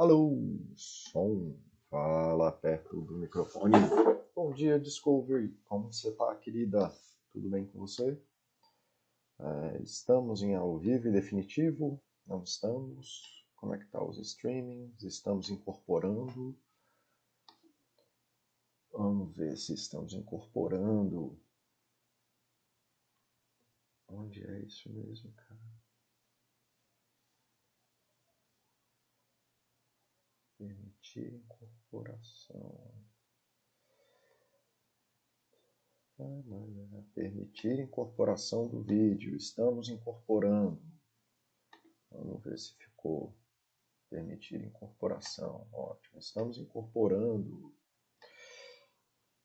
Alô, som, fala perto do microfone. Bom dia, Discovery. Como você tá, querida? Tudo bem com você? É, estamos em ao vivo e definitivo? Não estamos? Como é que tá os streamings? Estamos incorporando? Vamos ver se estamos incorporando. Onde é isso mesmo, cara? Permitir incorporação. Permitir incorporação do vídeo. Estamos incorporando. Vamos ver se ficou. Permitir incorporação. Ótimo. Estamos incorporando.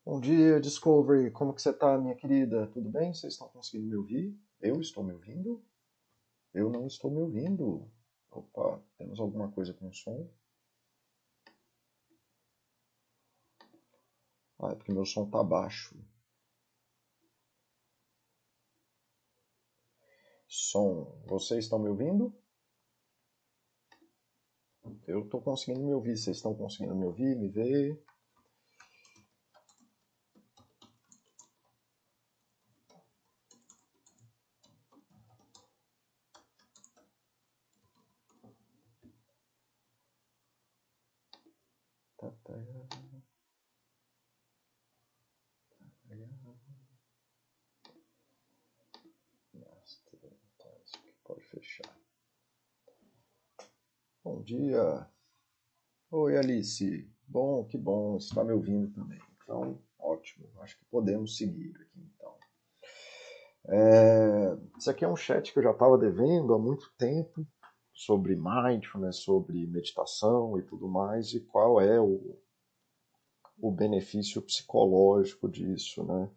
Bom dia, Discovery. Como que você está, minha querida? Tudo bem? Vocês estão conseguindo me ouvir? Eu estou me ouvindo? Eu não estou me ouvindo. Opa, temos alguma coisa com som? Ah, é porque meu som está baixo. Som. Vocês estão me ouvindo? Eu estou conseguindo me ouvir. Vocês estão conseguindo me ouvir, me ver? Pode fechar. Bom dia. Oi, Alice. Bom, que bom. Está me ouvindo também. Então, ótimo. Acho que podemos seguir aqui, então. É... Esse aqui é um chat que eu já estava devendo há muito tempo sobre mindfulness, sobre meditação e tudo mais, e qual é o, o benefício psicológico disso, né?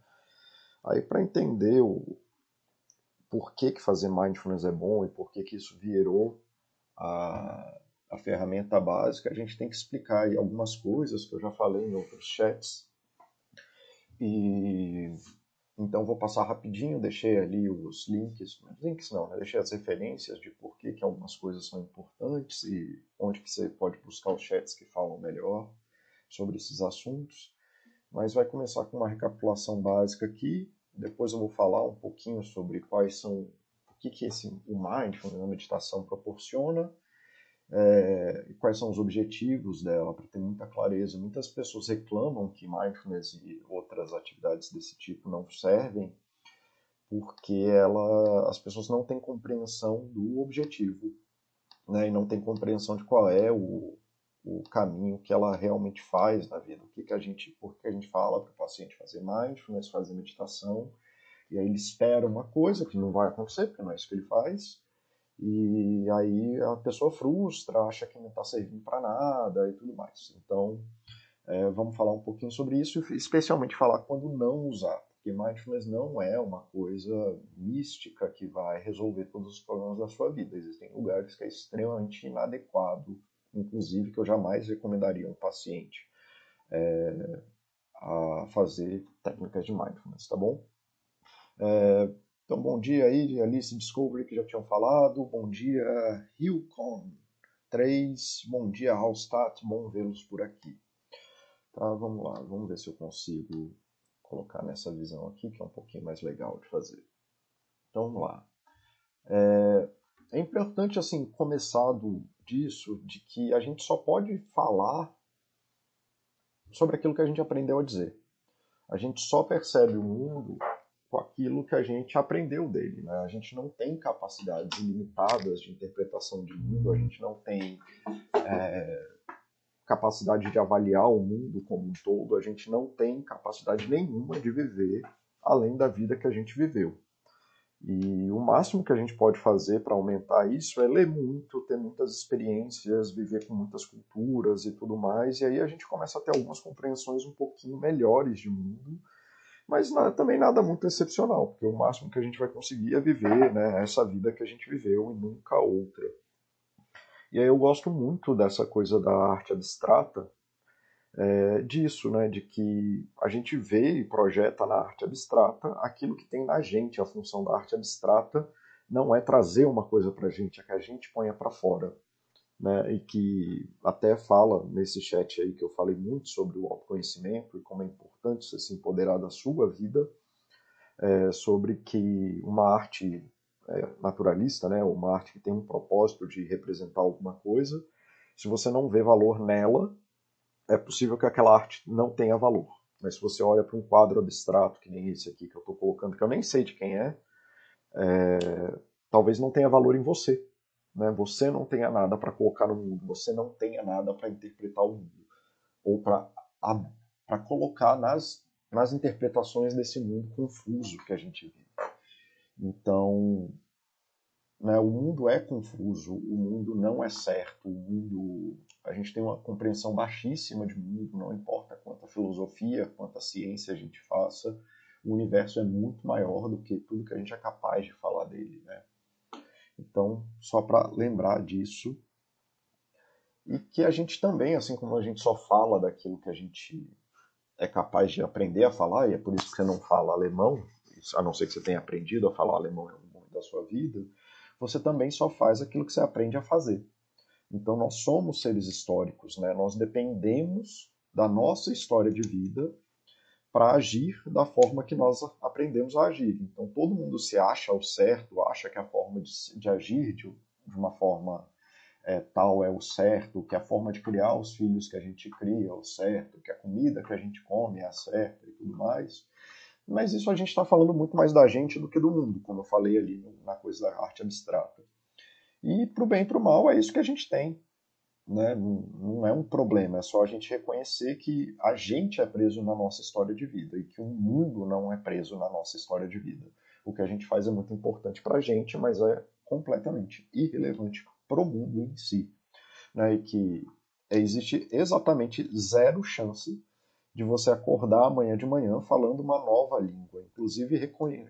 Aí para entender o por que, que fazer mindfulness é bom e por que, que isso virou a, a ferramenta básica, a gente tem que explicar aí algumas coisas que eu já falei em outros chats. E então vou passar rapidinho, deixei ali os links, links não, né? deixei as referências de por que, que algumas coisas são importantes e onde que você pode buscar os chats que falam melhor sobre esses assuntos. Mas vai começar com uma recapitulação básica aqui, depois eu vou falar um pouquinho sobre quais são o que, que esse, o mindfulness, a meditação proporciona, é, quais são os objetivos dela, para ter muita clareza. Muitas pessoas reclamam que mindfulness e outras atividades desse tipo não servem, porque ela, as pessoas não têm compreensão do objetivo, né, e não têm compreensão de qual é o, o caminho que ela realmente faz na vida, o que, que a gente, por que a gente fala para o paciente fazer mindfulness, fazer meditação, e aí ele espera uma coisa que não vai acontecer, porque não é isso que ele faz, e aí a pessoa frustra, acha que não está servindo para nada e tudo mais. Então, é, vamos falar um pouquinho sobre isso, especialmente falar quando não usar, porque mindfulness não é uma coisa mística que vai resolver todos os problemas da sua vida. Existem lugares que é extremamente inadequado, inclusive que eu jamais recomendaria um paciente é, a fazer técnicas de mindfulness, tá bom? É, então, bom dia aí, Alice Discovery, que já tinham falado. Bom dia, Hilcon 3. Bom dia, Hallstatt. Bom vê-los por aqui. Tá, vamos lá. Vamos ver se eu consigo colocar nessa visão aqui, que é um pouquinho mais legal de fazer. Então, vamos lá. É, é importante, assim, começar do, disso, de que a gente só pode falar sobre aquilo que a gente aprendeu a dizer. A gente só percebe o mundo com aquilo que a gente aprendeu dele. Né? A gente não tem capacidades ilimitadas de interpretação de mundo, a gente não tem é, capacidade de avaliar o mundo como um todo, a gente não tem capacidade nenhuma de viver além da vida que a gente viveu. E o máximo que a gente pode fazer para aumentar isso é ler muito, ter muitas experiências, viver com muitas culturas e tudo mais, e aí a gente começa a ter algumas compreensões um pouquinho melhores de mundo mas também nada muito excepcional, porque o máximo que a gente vai conseguir é viver né, essa vida que a gente viveu e nunca outra. E aí eu gosto muito dessa coisa da arte abstrata, é, disso, né, de que a gente vê e projeta na arte abstrata aquilo que tem na gente. A função da arte abstrata não é trazer uma coisa para a gente, é que a gente ponha para fora. Né, e que até fala nesse chat aí que eu falei muito sobre o autoconhecimento e como é importante você se empoderar da sua vida, é, sobre que uma arte é, naturalista, né, uma arte que tem um propósito de representar alguma coisa, se você não vê valor nela, é possível que aquela arte não tenha valor. Mas se você olha para um quadro abstrato, que nem esse aqui que eu estou colocando, que eu nem sei de quem é, é talvez não tenha valor em você. Né? Você não tenha nada para colocar no mundo, você não tenha nada para interpretar o mundo, ou para colocar nas, nas interpretações desse mundo confuso que a gente vive. Então, né, o mundo é confuso, o mundo não é certo, o mundo a gente tem uma compreensão baixíssima de mundo, não importa quanta filosofia, quanta ciência a gente faça, o universo é muito maior do que tudo que a gente é capaz de falar dele, né? Então, só para lembrar disso. E que a gente também, assim como a gente só fala daquilo que a gente é capaz de aprender a falar, e é por isso que você não fala alemão, a não ser que você tenha aprendido a falar alemão em algum momento da sua vida, você também só faz aquilo que você aprende a fazer. Então nós somos seres históricos, né? nós dependemos da nossa história de vida para agir da forma que nós aprendemos a agir. Então todo mundo se acha o certo, acha que a forma de, de agir de, de, uma forma é, tal é o certo, que a forma de criar os filhos que a gente cria é o certo, que a comida que a gente come é a certa e tudo mais. Mas isso a gente está falando muito mais da gente do que do mundo, como eu falei ali na coisa da arte abstrata. E para o bem e para o mal é isso que a gente tem né, não é um problema, é só a gente reconhecer que a gente é preso na nossa história de vida e que o mundo não é preso na nossa história de vida. O que a gente faz é muito importante para a gente, mas é completamente irrelevante para o mundo em si. Né, e que existe exatamente zero chance de você acordar amanhã de manhã falando uma nova língua. Inclusive,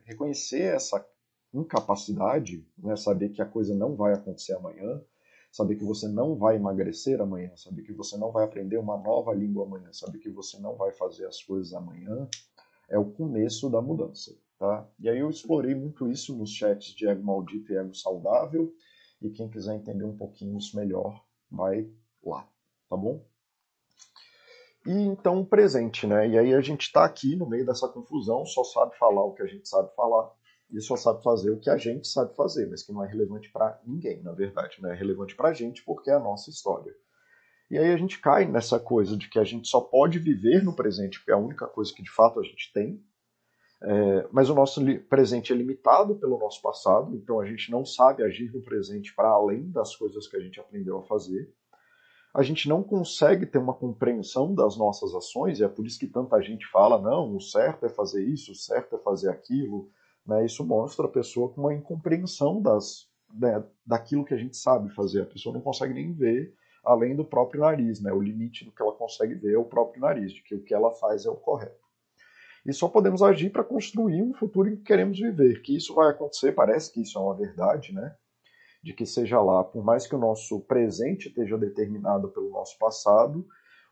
reconhecer essa incapacidade, né, saber que a coisa não vai acontecer amanhã, saber que você não vai emagrecer amanhã, saber que você não vai aprender uma nova língua amanhã, saber que você não vai fazer as coisas amanhã, é o começo da mudança. Tá? E aí eu explorei muito isso nos chats de ego maldito e ego saudável, e quem quiser entender um pouquinho isso melhor, vai lá, tá bom? E então presente, né? E aí a gente está aqui no meio dessa confusão, só sabe falar o que a gente sabe falar, e só sabe fazer o que a gente sabe fazer, mas que não é relevante para ninguém, na verdade. Né? É relevante para a gente porque é a nossa história. E aí a gente cai nessa coisa de que a gente só pode viver no presente, porque é a única coisa que de fato a gente tem. É, mas o nosso presente é limitado pelo nosso passado, então a gente não sabe agir no presente para além das coisas que a gente aprendeu a fazer. A gente não consegue ter uma compreensão das nossas ações, e é por isso que tanta gente fala: não, o certo é fazer isso, o certo é fazer aquilo, né? Isso mostra a pessoa com uma incompreensão das, né, daquilo que a gente sabe fazer. A pessoa não consegue nem ver além do próprio nariz. Né? O limite do que ela consegue ver é o próprio nariz, de que o que ela faz é o correto. E só podemos agir para construir um futuro em que queremos viver. Que isso vai acontecer, parece que isso é uma verdade, né? De que seja lá, por mais que o nosso presente esteja determinado pelo nosso passado,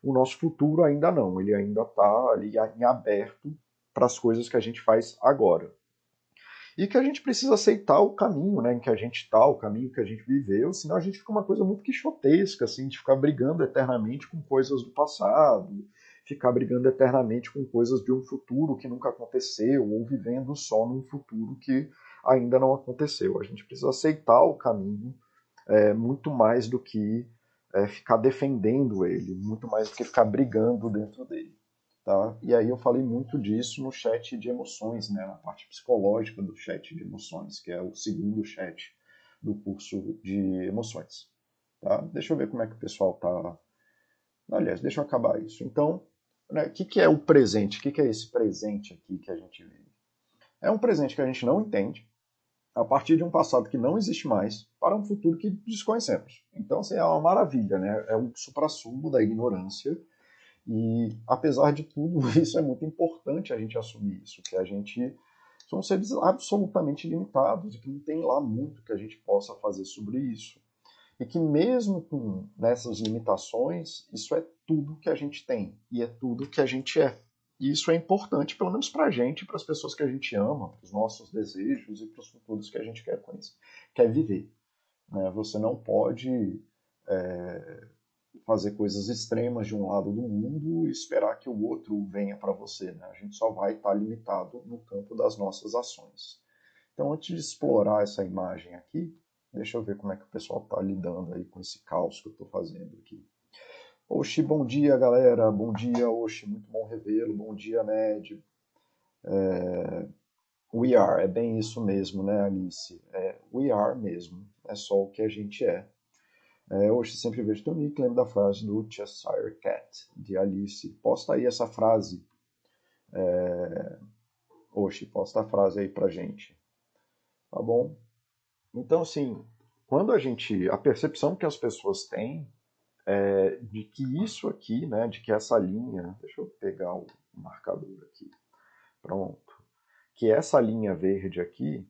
o nosso futuro ainda não. Ele ainda está ali em aberto para as coisas que a gente faz agora. E que a gente precisa aceitar o caminho né, em que a gente está, o caminho que a gente viveu, senão a gente fica uma coisa muito quixotesca, assim, de ficar brigando eternamente com coisas do passado, ficar brigando eternamente com coisas de um futuro que nunca aconteceu, ou vivendo só num futuro que ainda não aconteceu. A gente precisa aceitar o caminho é, muito mais do que é, ficar defendendo ele, muito mais do que ficar brigando dentro dele. Tá? E aí eu falei muito disso no chat de emoções, né? na parte psicológica do chat de emoções, que é o segundo chat do curso de emoções. Tá? Deixa eu ver como é que o pessoal tá. Aliás, deixa eu acabar isso. Então, né, o que, que é o presente? O que, que é esse presente aqui que a gente vive? É um presente que a gente não entende, a partir de um passado que não existe mais, para um futuro que desconhecemos. Então, assim, é uma maravilha, né? É um supra-sumo da ignorância e, apesar de tudo, isso é muito importante a gente assumir isso, que a gente somos seres absolutamente limitados e que não tem lá muito que a gente possa fazer sobre isso. E que mesmo com nessas limitações, isso é tudo que a gente tem e é tudo que a gente é. E isso é importante, pelo menos para a gente, para as pessoas que a gente ama, para os nossos desejos e para os futuros que a gente quer conhecer, quer viver. Né? Você não pode é, fazer coisas extremas de um lado do mundo e esperar que o outro venha para você. Né? A gente só vai estar tá limitado no campo das nossas ações. Então, antes de explorar essa imagem aqui, deixa eu ver como é que o pessoal está lidando aí com esse caos que eu estou fazendo aqui. Oxi, bom dia, galera. Bom dia, Oxi. Muito bom revê-lo. Bom dia, Ned. É... We are, é bem isso mesmo, né, Alice? É, we are mesmo. É só o que a gente é. É, hoje sempre vejo Tonique, lembro da frase do Cheshire Cat, de Alice. Posta aí essa frase. É... Posta a frase aí pra gente. Tá bom? Então, assim, quando a gente. A percepção que as pessoas têm é de que isso aqui, né, de que essa linha. Deixa eu pegar o marcador aqui. Pronto. Que essa linha verde aqui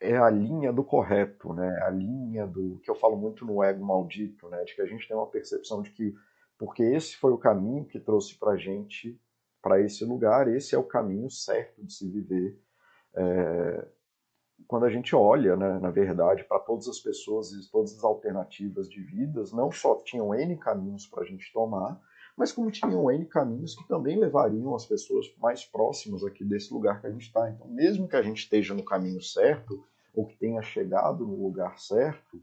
é a linha do correto, né? A linha do que eu falo muito no ego maldito, né? De que a gente tem uma percepção de que porque esse foi o caminho que trouxe para gente para esse lugar, esse é o caminho certo de se viver. É, quando a gente olha, né, na verdade, para todas as pessoas e todas as alternativas de vidas, não só tinham N caminhos para a gente tomar, mas como tinham N caminhos que também levariam as pessoas mais próximas aqui desse lugar que a gente está. Então, mesmo que a gente esteja no caminho certo, ou que tenha chegado no lugar certo,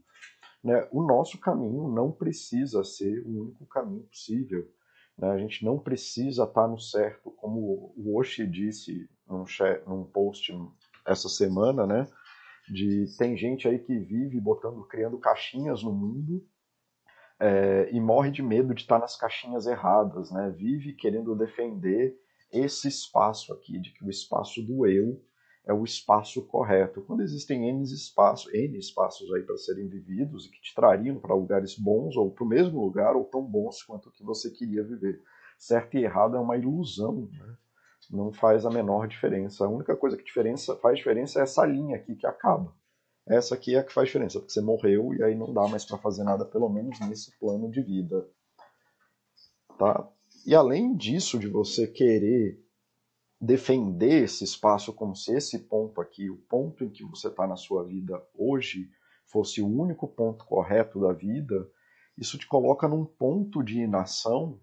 né, o nosso caminho não precisa ser o único caminho possível. Né? A gente não precisa estar no certo, como o Oshi disse num, num post essa semana, né? De tem gente aí que vive botando, criando caixinhas no mundo é, e morre de medo de estar nas caixinhas erradas, né? Vive querendo defender esse espaço aqui, de que o espaço do eu é o espaço correto. Quando existem N espaços, N espaços aí para serem vividos e que te trariam para lugares bons ou para o mesmo lugar ou tão bons quanto o que você queria viver. Certo e errado é uma ilusão, né? não faz a menor diferença. A única coisa que diferença, faz diferença é essa linha aqui que acaba. Essa aqui é a que faz diferença, porque você morreu e aí não dá mais para fazer nada, pelo menos nesse plano de vida. Tá? E além disso, de você querer defender esse espaço como se esse ponto aqui, o ponto em que você está na sua vida hoje, fosse o único ponto correto da vida, isso te coloca num ponto de inação,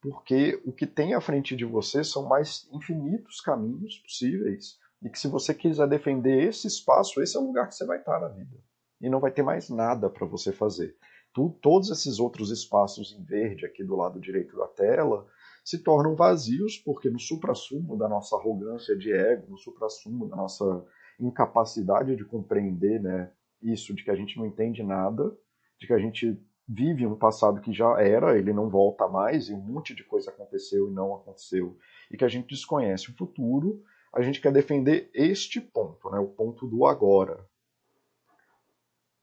porque o que tem à frente de você são mais infinitos caminhos possíveis e que se você quiser defender esse espaço, esse é o lugar que você vai estar na vida. E não vai ter mais nada para você fazer. Tu, todos esses outros espaços em verde aqui do lado direito da tela se tornam vazios porque no suprassumo da nossa arrogância de ego, no suprassumo da nossa incapacidade de compreender né, isso, de que a gente não entende nada, de que a gente vive um passado que já era, ele não volta mais, e um monte de coisa aconteceu e não aconteceu, e que a gente desconhece o futuro, a gente quer defender este ponto, né, o ponto do agora.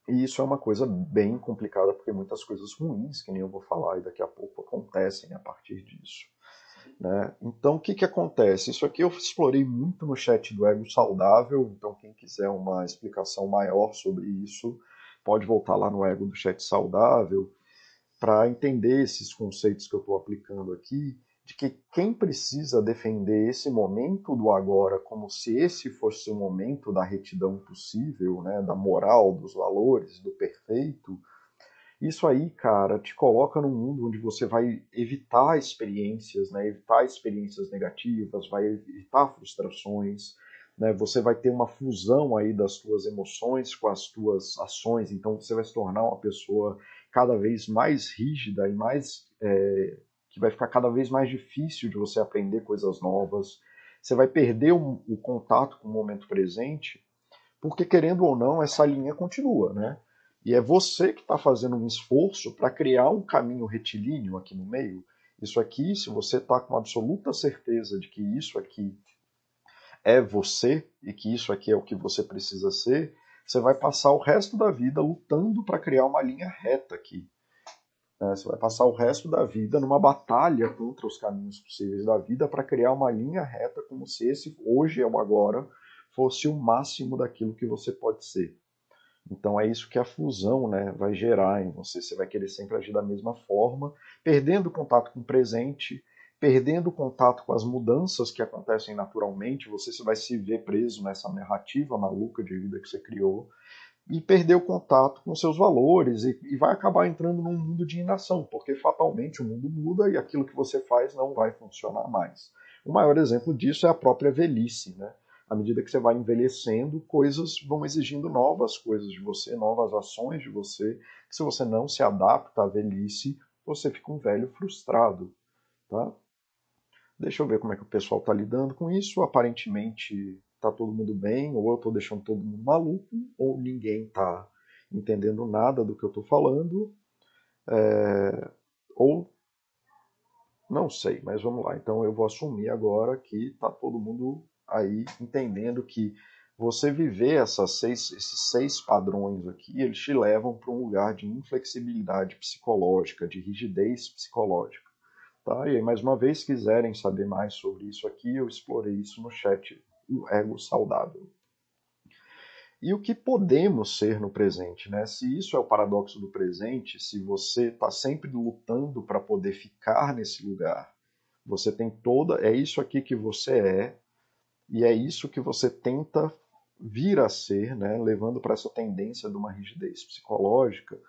E isso é uma coisa bem complicada, porque muitas coisas ruins, que nem eu vou falar e daqui a pouco, acontecem a partir disso. Né? Então, o que, que acontece? Isso aqui eu explorei muito no chat do Ego Saudável, então quem quiser uma explicação maior sobre isso, pode voltar lá no Ego do Chat Saudável para entender esses conceitos que eu estou aplicando aqui de que quem precisa defender esse momento do agora como se esse fosse o momento da retidão possível, né, da moral, dos valores, do perfeito, isso aí, cara, te coloca num mundo onde você vai evitar experiências, né, evitar experiências negativas, vai evitar frustrações, né, você vai ter uma fusão aí das tuas emoções com as tuas ações, então você vai se tornar uma pessoa cada vez mais rígida e mais é, que vai ficar cada vez mais difícil de você aprender coisas novas. Você vai perder o, o contato com o momento presente, porque querendo ou não, essa linha continua, né? E é você que está fazendo um esforço para criar um caminho retilíneo aqui no meio. Isso aqui, se você está com absoluta certeza de que isso aqui é você e que isso aqui é o que você precisa ser, você vai passar o resto da vida lutando para criar uma linha reta aqui. Né? Você vai passar o resto da vida numa batalha contra os caminhos possíveis da vida para criar uma linha reta como se esse hoje é o agora fosse o máximo daquilo que você pode ser. Então é isso que a fusão né, vai gerar em você. Você vai querer sempre agir da mesma forma, perdendo contato com o presente, perdendo contato com as mudanças que acontecem naturalmente. Você vai se ver preso nessa narrativa maluca de vida que você criou e perder o contato com seus valores e, e, vai acabar entrando num mundo de inação, porque fatalmente o mundo muda e aquilo que você faz não vai funcionar mais. O maior exemplo disso é a própria velhice, né? À medida que você vai envelhecendo, coisas vão exigindo novas coisas de você, novas ações de você. Se você não se adapta à velhice, você fica um velho frustrado, tá? Deixa eu ver como é que o pessoal está lidando com isso. Aparentemente está todo mundo bem, ou eu estou deixando todo mundo maluco, ou ninguém está entendendo nada do que eu estou falando, é... ou não sei, mas vamos lá. Então eu vou assumir agora que está todo mundo aí entendendo que você viver essas seis, esses seis padrões aqui, eles te levam para um lugar de inflexibilidade psicológica, de rigidez psicológica. Tá? E aí, mais uma vez, se quiserem saber mais sobre isso aqui, eu explorei isso no chat, o ego saudável. E o que podemos ser no presente, né? Se isso é o paradoxo do presente, se você está sempre lutando para poder ficar nesse lugar, você tem toda, é isso aqui que você é, e é isso que você tenta vir a ser, né? Levando para essa tendência de uma rigidez psicológica,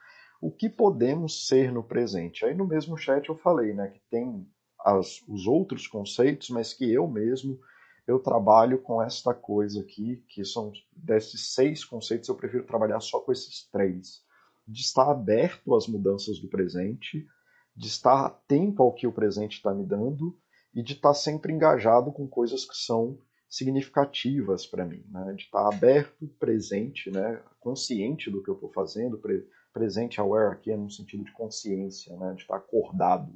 o que podemos ser no presente. Aí no mesmo chat eu falei, né, que tem as, os outros conceitos, mas que eu mesmo eu trabalho com esta coisa aqui, que são desses seis conceitos, eu prefiro trabalhar só com esses três. De estar aberto às mudanças do presente, de estar atento ao que o presente está me dando e de estar sempre engajado com coisas que são significativas para mim, né? de estar aberto, presente, né? consciente do que eu estou fazendo, presente, aware aqui é no sentido de consciência, né? de estar acordado.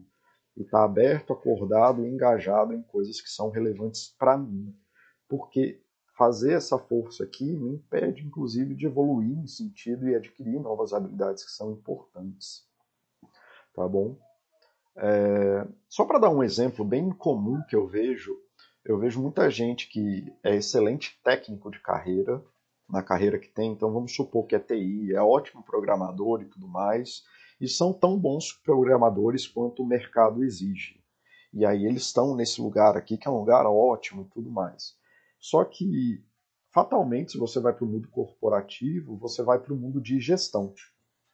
E estar aberto, acordado, engajado em coisas que são relevantes para mim. Porque fazer essa força aqui me impede, inclusive, de evoluir no sentido e adquirir novas habilidades que são importantes. Tá bom? É... Só para dar um exemplo bem comum que eu vejo, eu vejo muita gente que é excelente técnico de carreira, na carreira que tem, então vamos supor que é TI, é ótimo programador e tudo mais, e são tão bons programadores quanto o mercado exige. E aí eles estão nesse lugar aqui, que é um lugar ótimo e tudo mais. Só que, fatalmente, se você vai para o mundo corporativo, você vai para o mundo de gestão.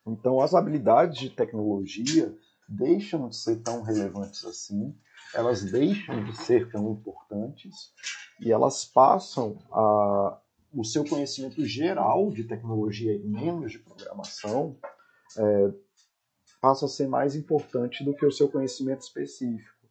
Então, as habilidades de tecnologia deixam de ser tão relevantes assim, elas deixam de ser tão importantes e elas passam a, o seu conhecimento geral de tecnologia e menos de programação é, passa a ser mais importante do que o seu conhecimento específico,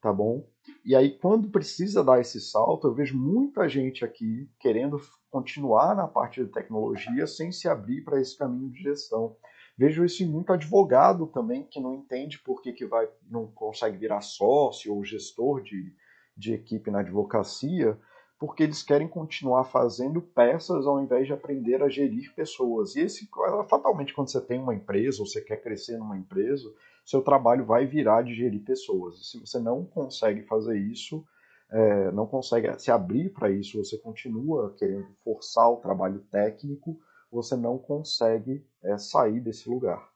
tá bom? E aí quando precisa dar esse salto, eu vejo muita gente aqui querendo continuar na parte de tecnologia sem se abrir para esse caminho de gestão. Vejo isso em muito advogado também que não entende por que, que vai, não consegue virar sócio ou gestor de, de equipe na advocacia, porque eles querem continuar fazendo peças ao invés de aprender a gerir pessoas. E esse, fatalmente, quando você tem uma empresa ou você quer crescer numa empresa, seu trabalho vai virar de gerir pessoas. E se você não consegue fazer isso, é, não consegue se abrir para isso, você continua querendo forçar o trabalho técnico, você não consegue é, sair desse lugar.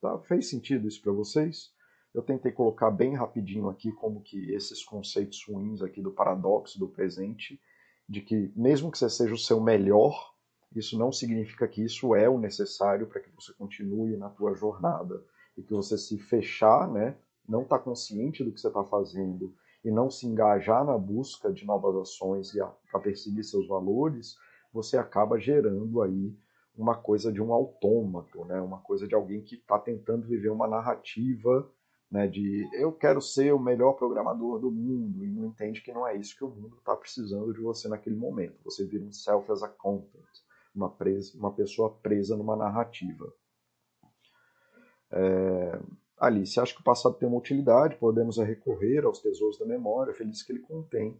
Tá? Fez sentido isso para vocês? Eu tentei colocar bem rapidinho aqui como que esses conceitos ruins aqui do paradoxo do presente, de que mesmo que você seja o seu melhor, isso não significa que isso é o necessário para que você continue na tua jornada. E que você se fechar, né, não está consciente do que você está fazendo e não se engajar na busca de novas ações e para perseguir seus valores, você acaba gerando aí uma coisa de um autômato, né, uma coisa de alguém que está tentando viver uma narrativa né, de eu quero ser o melhor programador do mundo e não entende que não é isso que o mundo está precisando de você naquele momento. Você vira um self as a content, uma, presa, uma pessoa presa numa narrativa. É, Alice, acho que o passado tem uma utilidade, podemos recorrer aos tesouros da memória, feliz que ele contém,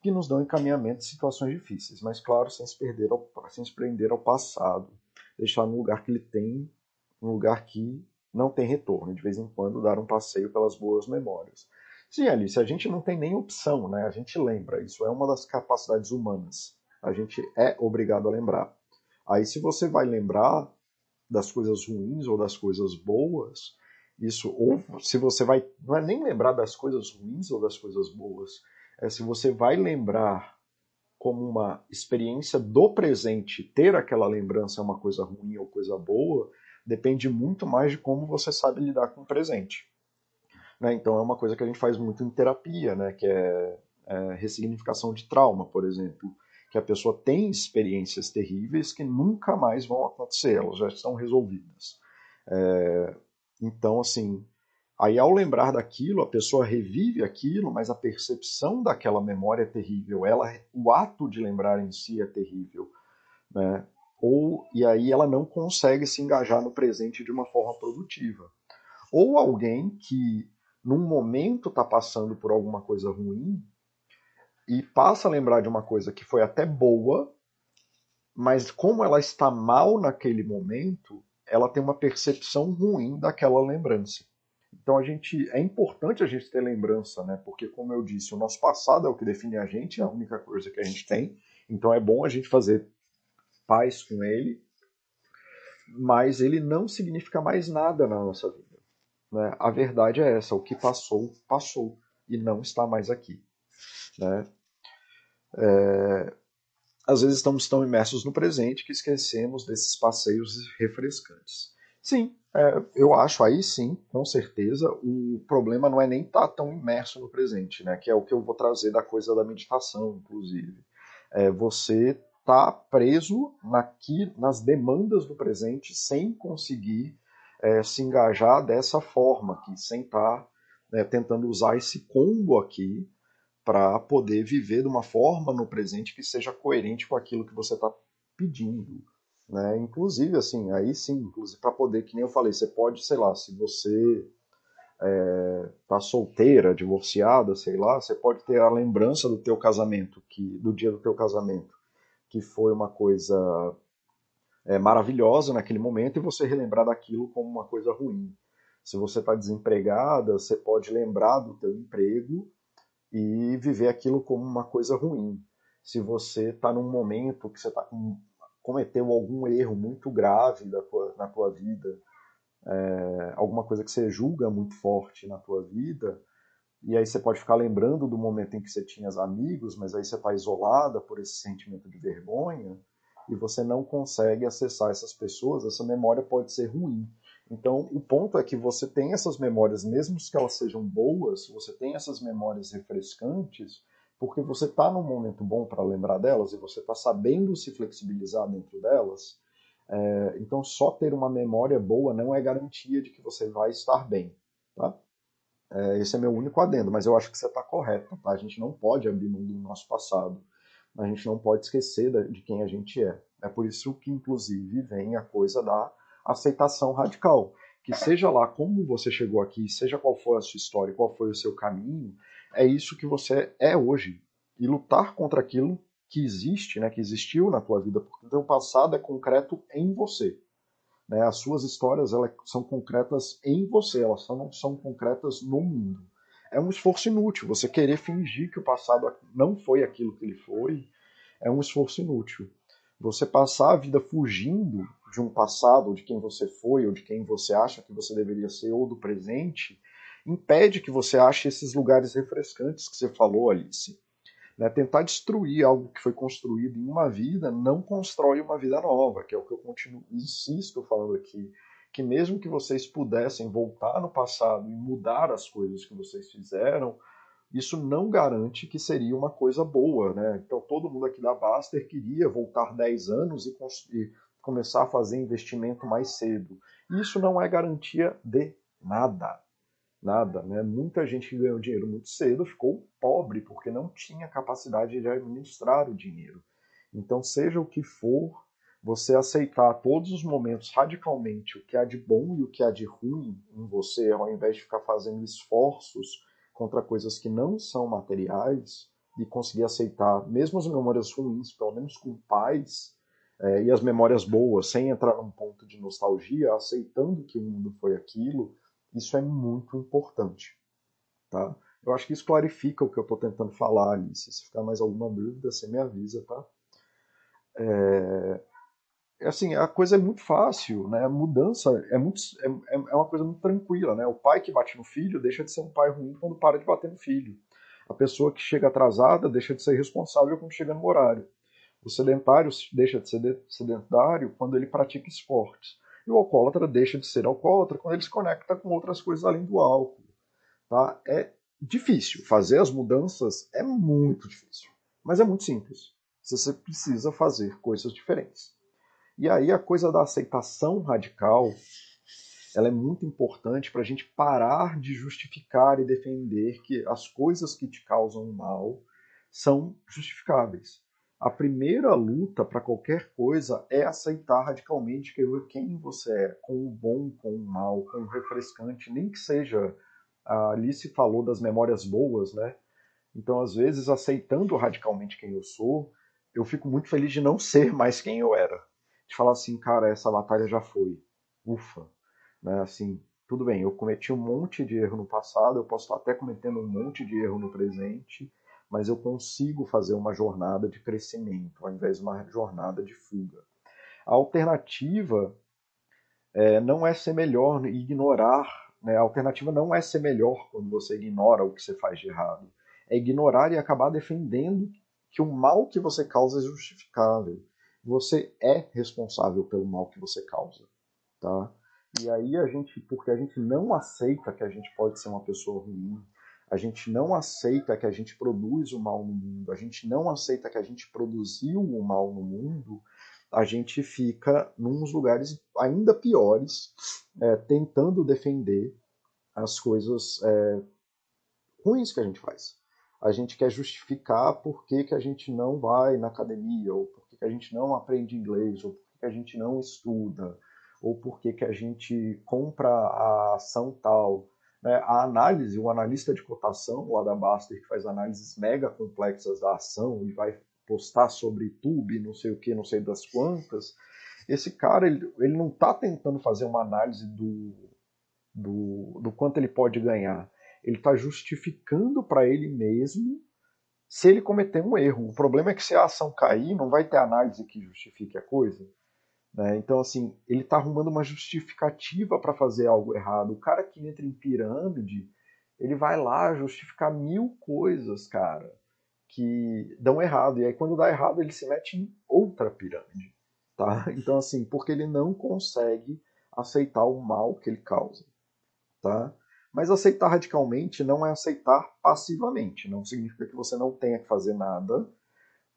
que nos dão encaminhamento de situações difíceis, mas claro, sem se, perder ao, sem se prender ao passado, deixar no lugar que ele tem, um lugar que não tem retorno, de vez em quando dar um passeio pelas boas memórias. Sim, Alice, a gente não tem nem opção, né? A gente lembra, isso é uma das capacidades humanas. A gente é obrigado a lembrar. Aí se você vai lembrar das coisas ruins ou das coisas boas, isso ou se você vai não é nem lembrar das coisas ruins ou das coisas boas, é se você vai lembrar como uma experiência do presente, ter aquela lembrança é uma coisa ruim ou coisa boa, depende muito mais de como você sabe lidar com o presente. Né? Então é uma coisa que a gente faz muito em terapia, né? que é, é ressignificação de trauma, por exemplo. Que a pessoa tem experiências terríveis que nunca mais vão acontecer, elas já estão resolvidas. É, então, assim, aí ao lembrar daquilo, a pessoa revive aquilo, mas a percepção daquela memória é terrível. Ela, o ato de lembrar em si é terrível, né? Ou e aí ela não consegue se engajar no presente de uma forma produtiva. Ou alguém que num momento está passando por alguma coisa ruim e passa a lembrar de uma coisa que foi até boa, mas como ela está mal naquele momento, ela tem uma percepção ruim daquela lembrança. Então a gente é importante a gente ter lembrança, né? Porque como eu disse, o nosso passado é o que define a gente, é a única coisa que a gente tem. Então é bom a gente fazer paz com ele, mas ele não significa mais nada na nossa vida. Né? A verdade é essa: o que passou, passou e não está mais aqui. Né? É, às vezes estamos tão imersos no presente que esquecemos desses passeios refrescantes. Sim, é, eu acho aí sim, com certeza, o problema não é nem estar tá tão imerso no presente, né? Que é o que eu vou trazer da coisa da meditação, inclusive. É você tá preso naqui, nas demandas do presente sem conseguir é, se engajar dessa forma aqui, sem estar tá, né, tentando usar esse combo aqui para poder viver de uma forma no presente que seja coerente com aquilo que você está pedindo. Né? Inclusive, assim, aí sim, inclusive para poder, que nem eu falei, você pode, sei lá, se você é, tá solteira, divorciada, sei lá, você pode ter a lembrança do teu casamento, que do dia do teu casamento, que foi uma coisa é, maravilhosa naquele momento e você relembrar daquilo como uma coisa ruim. Se você está desempregada, você pode lembrar do teu emprego e viver aquilo como uma coisa ruim. Se você está num momento que você tá com, cometeu algum erro muito grave tua, na tua vida, é, alguma coisa que você julga muito forte na tua vida, e aí você pode ficar lembrando do momento em que você tinha amigos, mas aí você está isolada por esse sentimento de vergonha e você não consegue acessar essas pessoas, essa memória pode ser ruim. Então, o ponto é que você tem essas memórias, mesmo que elas sejam boas, você tem essas memórias refrescantes, porque você está num momento bom para lembrar delas e você está sabendo se flexibilizar dentro delas. É, então, só ter uma memória boa não é garantia de que você vai estar bem. Tá? É, esse é meu único adendo, mas eu acho que você está correto. Tá? A gente não pode abrir mão do nosso passado. A gente não pode esquecer de quem a gente é. É por isso que, inclusive, vem a coisa da aceitação radical. Que seja lá como você chegou aqui, seja qual for a sua história, qual foi o seu caminho, é isso que você é hoje. E lutar contra aquilo que existe, né, que existiu na tua vida, porque o teu passado é concreto em você. Né? As suas histórias elas são concretas em você, elas não são concretas no mundo. É um esforço inútil. Você querer fingir que o passado não foi aquilo que ele foi, é um esforço inútil. Você passar a vida fugindo de um passado, ou de quem você foi, ou de quem você acha que você deveria ser, ou do presente, impede que você ache esses lugares refrescantes que você falou, Alice. Né? Tentar destruir algo que foi construído em uma vida não constrói uma vida nova, que é o que eu continuo, insisto falando aqui. Que mesmo que vocês pudessem voltar no passado e mudar as coisas que vocês fizeram, isso não garante que seria uma coisa boa, né? Então todo mundo aqui da Baster queria voltar 10 anos e, e começar a fazer investimento mais cedo. Isso não é garantia de nada. Nada, né? Muita gente que ganhou dinheiro muito cedo ficou pobre porque não tinha capacidade de administrar o dinheiro. Então, seja o que for, você aceitar todos os momentos radicalmente o que há de bom e o que há de ruim em você, ao invés de ficar fazendo esforços contra coisas que não são materiais e conseguir aceitar, mesmo as memórias ruins, pelo menos com paz, é, e as memórias boas, sem entrar num ponto de nostalgia, aceitando que o mundo foi aquilo, isso é muito importante. Tá? Eu acho que isso clarifica o que eu estou tentando falar, Alice. Se ficar mais alguma dúvida, você me avisa, tá? É, assim, a coisa é muito fácil, né? A mudança é, muito, é, é uma coisa muito tranquila, né? O pai que bate no filho deixa de ser um pai ruim quando para de bater no filho. A pessoa que chega atrasada deixa de ser responsável quando chega no horário. O sedentário deixa de ser sedentário quando ele pratica esportes. E o alcoólatra deixa de ser alcoólatra quando ele se conecta com outras coisas além do álcool. Tá? É difícil. Fazer as mudanças é muito difícil. Mas é muito simples. Você precisa fazer coisas diferentes. E aí a coisa da aceitação radical ela é muito importante para a gente parar de justificar e defender que as coisas que te causam mal são justificáveis. A primeira luta para qualquer coisa é aceitar radicalmente quem você é, com o bom, com o mal, com o refrescante, nem que seja. A Alice falou das memórias boas, né? Então, às vezes, aceitando radicalmente quem eu sou, eu fico muito feliz de não ser mais quem eu era. De falar assim, cara, essa batalha já foi. Ufa, né? Assim, tudo bem, eu cometi um monte de erro no passado, eu posso estar até cometendo um monte de erro no presente, mas eu consigo fazer uma jornada de crescimento ao invés de uma jornada de fuga. A alternativa é, não é ser melhor ignorar. Né? A alternativa não é ser melhor quando você ignora o que você faz de errado. É ignorar e acabar defendendo que o mal que você causa é justificável. Você é responsável pelo mal que você causa. Tá? E aí a gente, porque a gente não aceita que a gente pode ser uma pessoa ruim, a gente não aceita que a gente produz o mal no mundo, a gente não aceita que a gente produziu o mal no mundo, a gente fica nos lugares ainda piores, é, tentando defender as coisas é, ruins que a gente faz. A gente quer justificar por que, que a gente não vai na academia, ou por que, que a gente não aprende inglês, ou por que, que a gente não estuda, ou por que, que a gente compra a ação tal. Né? A análise, o analista de cotação, o Adam Baster, que faz análises mega complexas da ação e vai postar sobre tube, não sei o que, não sei das quantas, esse cara ele, ele não está tentando fazer uma análise do, do, do quanto ele pode ganhar. Ele está justificando para ele mesmo se ele cometer um erro. O problema é que se a ação cair, não vai ter análise que justifique a coisa. Né? Então, assim, ele está arrumando uma justificativa para fazer algo errado. O cara que entra em pirâmide, ele vai lá justificar mil coisas, cara, que dão errado. E aí, quando dá errado, ele se mete em outra pirâmide. Tá? Então, assim, porque ele não consegue aceitar o mal que ele causa. Tá? Mas aceitar radicalmente não é aceitar passivamente. Não significa que você não tenha que fazer nada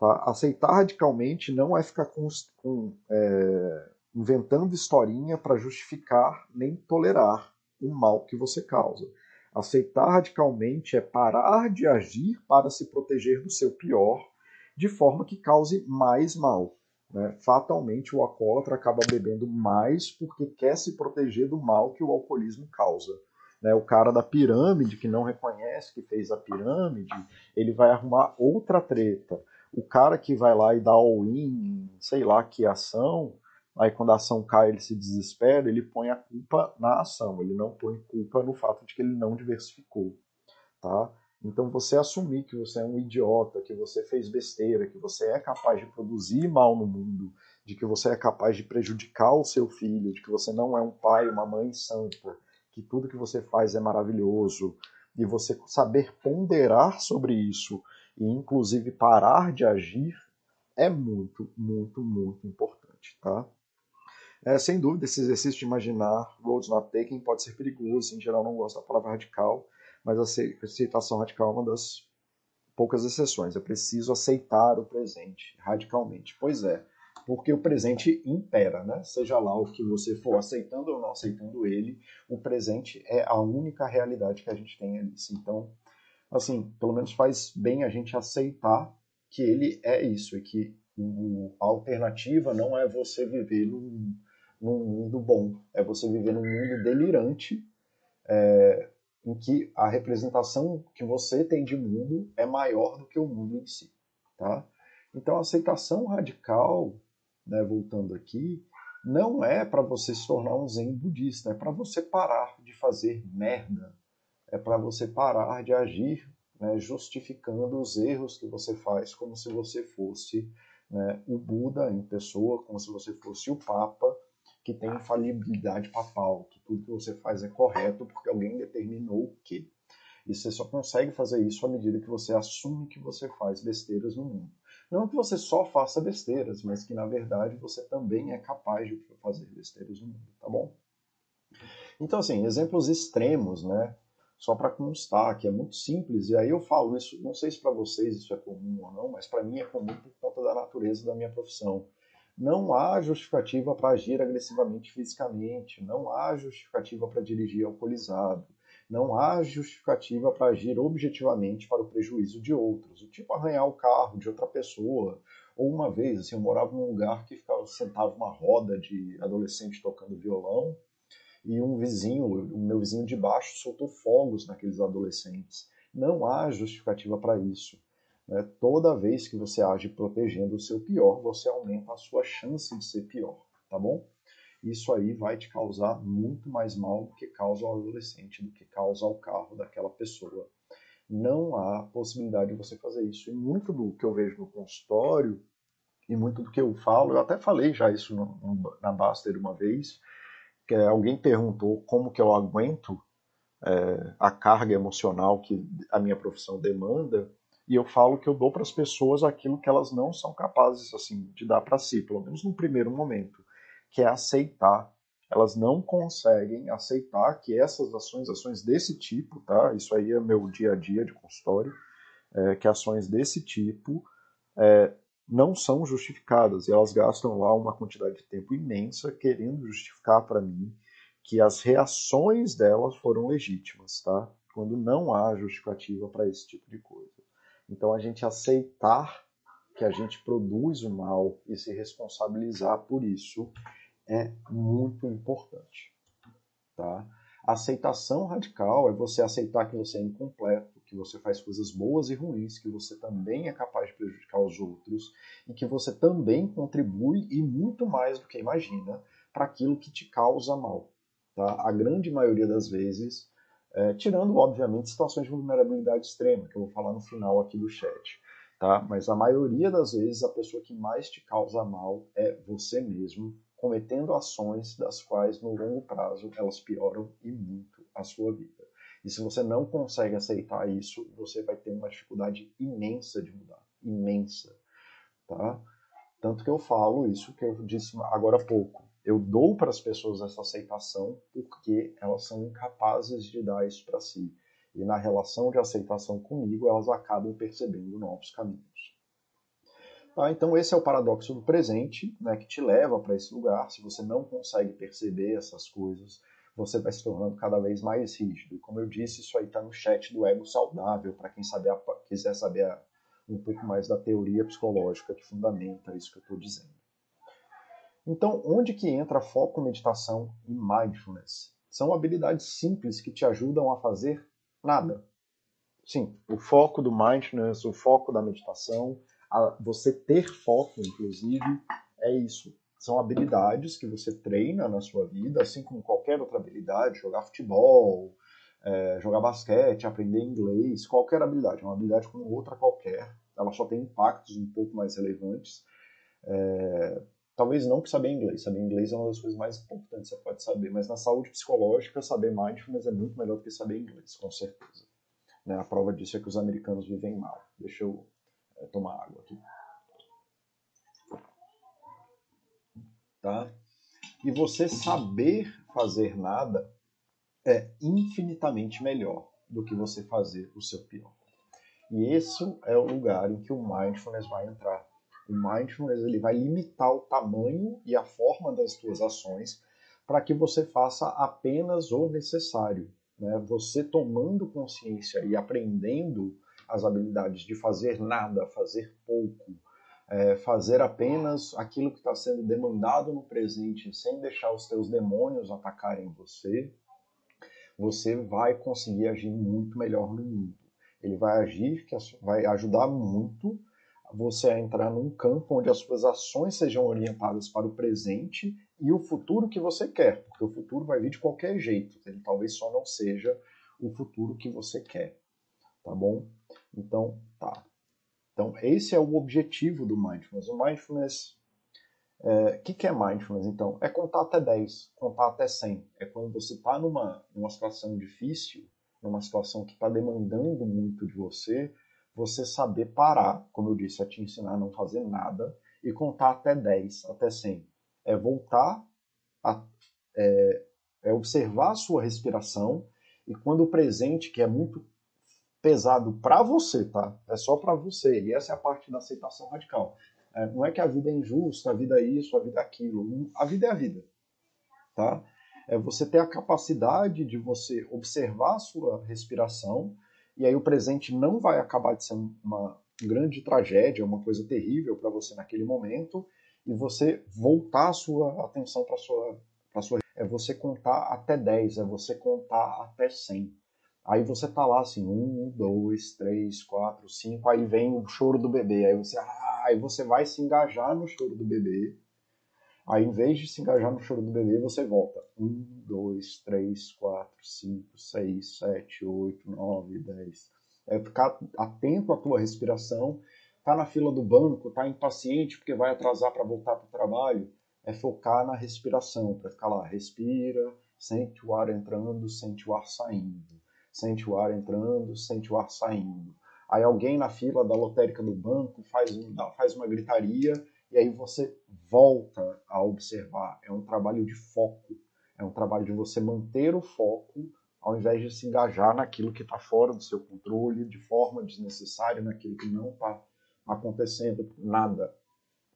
Tá? Aceitar radicalmente não é ficar com, com, é, inventando historinha para justificar nem tolerar o mal que você causa. Aceitar radicalmente é parar de agir para se proteger do seu pior, de forma que cause mais mal. Né? Fatalmente, o alcoólatra acaba bebendo mais porque quer se proteger do mal que o alcoolismo causa. Né? O cara da pirâmide, que não reconhece que fez a pirâmide, ele vai arrumar outra treta o cara que vai lá e dá all-in, sei lá que ação, aí quando a ação cai ele se desespera, ele põe a culpa na ação, ele não põe culpa no fato de que ele não diversificou, tá? Então você assumir que você é um idiota, que você fez besteira, que você é capaz de produzir mal no mundo, de que você é capaz de prejudicar o seu filho, de que você não é um pai, uma mãe santa, que tudo que você faz é maravilhoso, e você saber ponderar sobre isso e inclusive parar de agir é muito, muito, muito importante, tá? É, sem dúvida, esse exercício de imaginar roads not taken pode ser perigoso, em geral não gosto da palavra radical, mas a aceitação radical é uma das poucas exceções. É preciso aceitar o presente radicalmente. Pois é, porque o presente impera, né? Seja lá o que você for aceitando ou não aceitando ele, o presente é a única realidade que a gente tem ali. Então, assim, pelo menos faz bem a gente aceitar que ele é isso, e que a alternativa não é você viver num, num mundo bom, é você viver num mundo delirante, é, em que a representação que você tem de mundo é maior do que o mundo em si, tá? Então, a aceitação radical, né, voltando aqui, não é para você se tornar um zen budista, é para você parar de fazer merda é para você parar de agir né, justificando os erros que você faz como se você fosse né, o Buda em pessoa, como se você fosse o Papa, que tem infalibilidade papal, que tudo que você faz é correto porque alguém determinou que. E você só consegue fazer isso à medida que você assume que você faz besteiras no mundo. Não que você só faça besteiras, mas que na verdade você também é capaz de fazer besteiras no mundo, tá bom? Então, assim, exemplos extremos, né? Só para constar que é muito simples, e aí eu falo isso, não sei se para vocês isso é comum ou não, mas para mim é comum por conta da natureza da minha profissão. Não há justificativa para agir agressivamente fisicamente, não há justificativa para dirigir alcoolizado, não há justificativa para agir objetivamente para o prejuízo de outros. O tipo arranhar o carro de outra pessoa. Ou uma vez, assim, eu morava num lugar que ficava sentado uma roda de adolescente tocando violão e um vizinho, o meu vizinho de baixo, soltou fogos naqueles adolescentes. Não há justificativa para isso. Né? Toda vez que você age protegendo o seu pior, você aumenta a sua chance de ser pior, tá bom? isso aí vai te causar muito mais mal do que causa ao adolescente, do que causa ao carro daquela pessoa. Não há possibilidade de você fazer isso. E muito do que eu vejo no consultório, e muito do que eu falo, eu até falei já isso no, no, na Baster uma vez, que é, alguém perguntou como que eu aguento é, a carga emocional que a minha profissão demanda, e eu falo que eu dou para as pessoas aquilo que elas não são capazes assim de dar para si, pelo menos no primeiro momento que é aceitar. Elas não conseguem aceitar que essas ações, ações desse tipo, tá? Isso aí é meu dia a dia de consultório, é, que ações desse tipo é, não são justificadas e elas gastam lá uma quantidade de tempo imensa querendo justificar para mim que as reações delas foram legítimas, tá? Quando não há justificativa para esse tipo de coisa. Então a gente aceitar que a gente produz o mal e se responsabilizar por isso é muito importante. Tá? Aceitação radical é você aceitar que você é incompleto, que você faz coisas boas e ruins, que você também é capaz de prejudicar os outros e que você também contribui e muito mais do que imagina para aquilo que te causa mal. Tá? A grande maioria das vezes, é, tirando obviamente situações de vulnerabilidade extrema, que eu vou falar no final aqui do chat. Tá? Mas a maioria das vezes a pessoa que mais te causa mal é você mesmo cometendo ações das quais no longo prazo elas pioram e muito a sua vida. E se você não consegue aceitar isso, você vai ter uma dificuldade imensa de mudar, imensa, tá? Tanto que eu falo isso que eu disse agora há pouco. Eu dou para as pessoas essa aceitação porque elas são incapazes de dar isso para si. E na relação de aceitação comigo, elas acabam percebendo novos caminhos. Tá? Então, esse é o paradoxo do presente, né, que te leva para esse lugar. Se você não consegue perceber essas coisas, você vai se tornando cada vez mais rígido. E como eu disse, isso aí está no chat do Ego Saudável, para quem saber, quiser saber um pouco mais da teoria psicológica que fundamenta isso que eu estou dizendo. Então, onde que entra foco, meditação e mindfulness? São habilidades simples que te ajudam a fazer nada. Sim, o foco do mindfulness, o foco da meditação você ter foco, inclusive, é isso. São habilidades que você treina na sua vida, assim como qualquer outra habilidade, jogar futebol, é, jogar basquete, aprender inglês, qualquer habilidade, uma habilidade como outra qualquer. Ela só tem impactos um pouco mais relevantes. É, talvez não que saber inglês. Saber inglês é uma das coisas mais importantes que você pode saber, mas na saúde psicológica, saber mindfulness é muito melhor do que saber inglês, com certeza. Né? A prova disso é que os americanos vivem mal. Deixa eu é, tomar água aqui. Tá? E você saber fazer nada é infinitamente melhor do que você fazer o seu pior. E esse é o lugar em que o mindfulness vai entrar. O mindfulness ele vai limitar o tamanho e a forma das suas ações para que você faça apenas o necessário. Né? Você tomando consciência e aprendendo as habilidades de fazer nada, fazer pouco, é, fazer apenas aquilo que está sendo demandado no presente, sem deixar os teus demônios atacarem você, você vai conseguir agir muito melhor no mundo. Ele vai agir, que vai ajudar muito você a entrar num campo onde as suas ações sejam orientadas para o presente e o futuro que você quer, porque o futuro vai vir de qualquer jeito, ele talvez só não seja o futuro que você quer, tá bom? Então, tá. Então, esse é o objetivo do mindfulness. O mindfulness, o é, que, que é mindfulness, então? É contar até 10, contar até 100. É quando você está numa, numa situação difícil, numa situação que está demandando muito de você, você saber parar, como eu disse, é te ensinar a não fazer nada e contar até 10, até 100. É voltar a é, é observar a sua respiração e quando o presente, que é muito pesado para você, tá? É só para você. E essa é a parte da aceitação radical. É, não é que a vida é injusta, a vida é isso, a vida é aquilo. A vida é a vida, tá? É você ter a capacidade de você observar a sua respiração e aí o presente não vai acabar de ser uma grande tragédia, uma coisa terrível para você naquele momento e você voltar a sua atenção para sua para sua é você contar até 10, é você contar até 100. Aí você tá lá assim, 1, 2, 3, 4, 5, aí vem o choro do bebê, aí você, ah, aí você vai se engajar no choro do bebê. Aí em vez de se engajar no choro do bebê, você volta. 1, 2, 3, 4, 5, 6, 7, 8, 9, 10. É ficar atento à tua respiração. Tá na fila do banco, tá impaciente porque vai atrasar para voltar para o trabalho é focar na respiração, para ficar lá, respira, sente o ar entrando, sente o ar saindo, sente o ar entrando, sente o ar saindo. Aí alguém na fila da lotérica do banco faz, faz uma gritaria e aí você volta a observar. É um trabalho de foco, é um trabalho de você manter o foco ao invés de se engajar naquilo que está fora do seu controle, de forma desnecessária, naquilo que não está acontecendo nada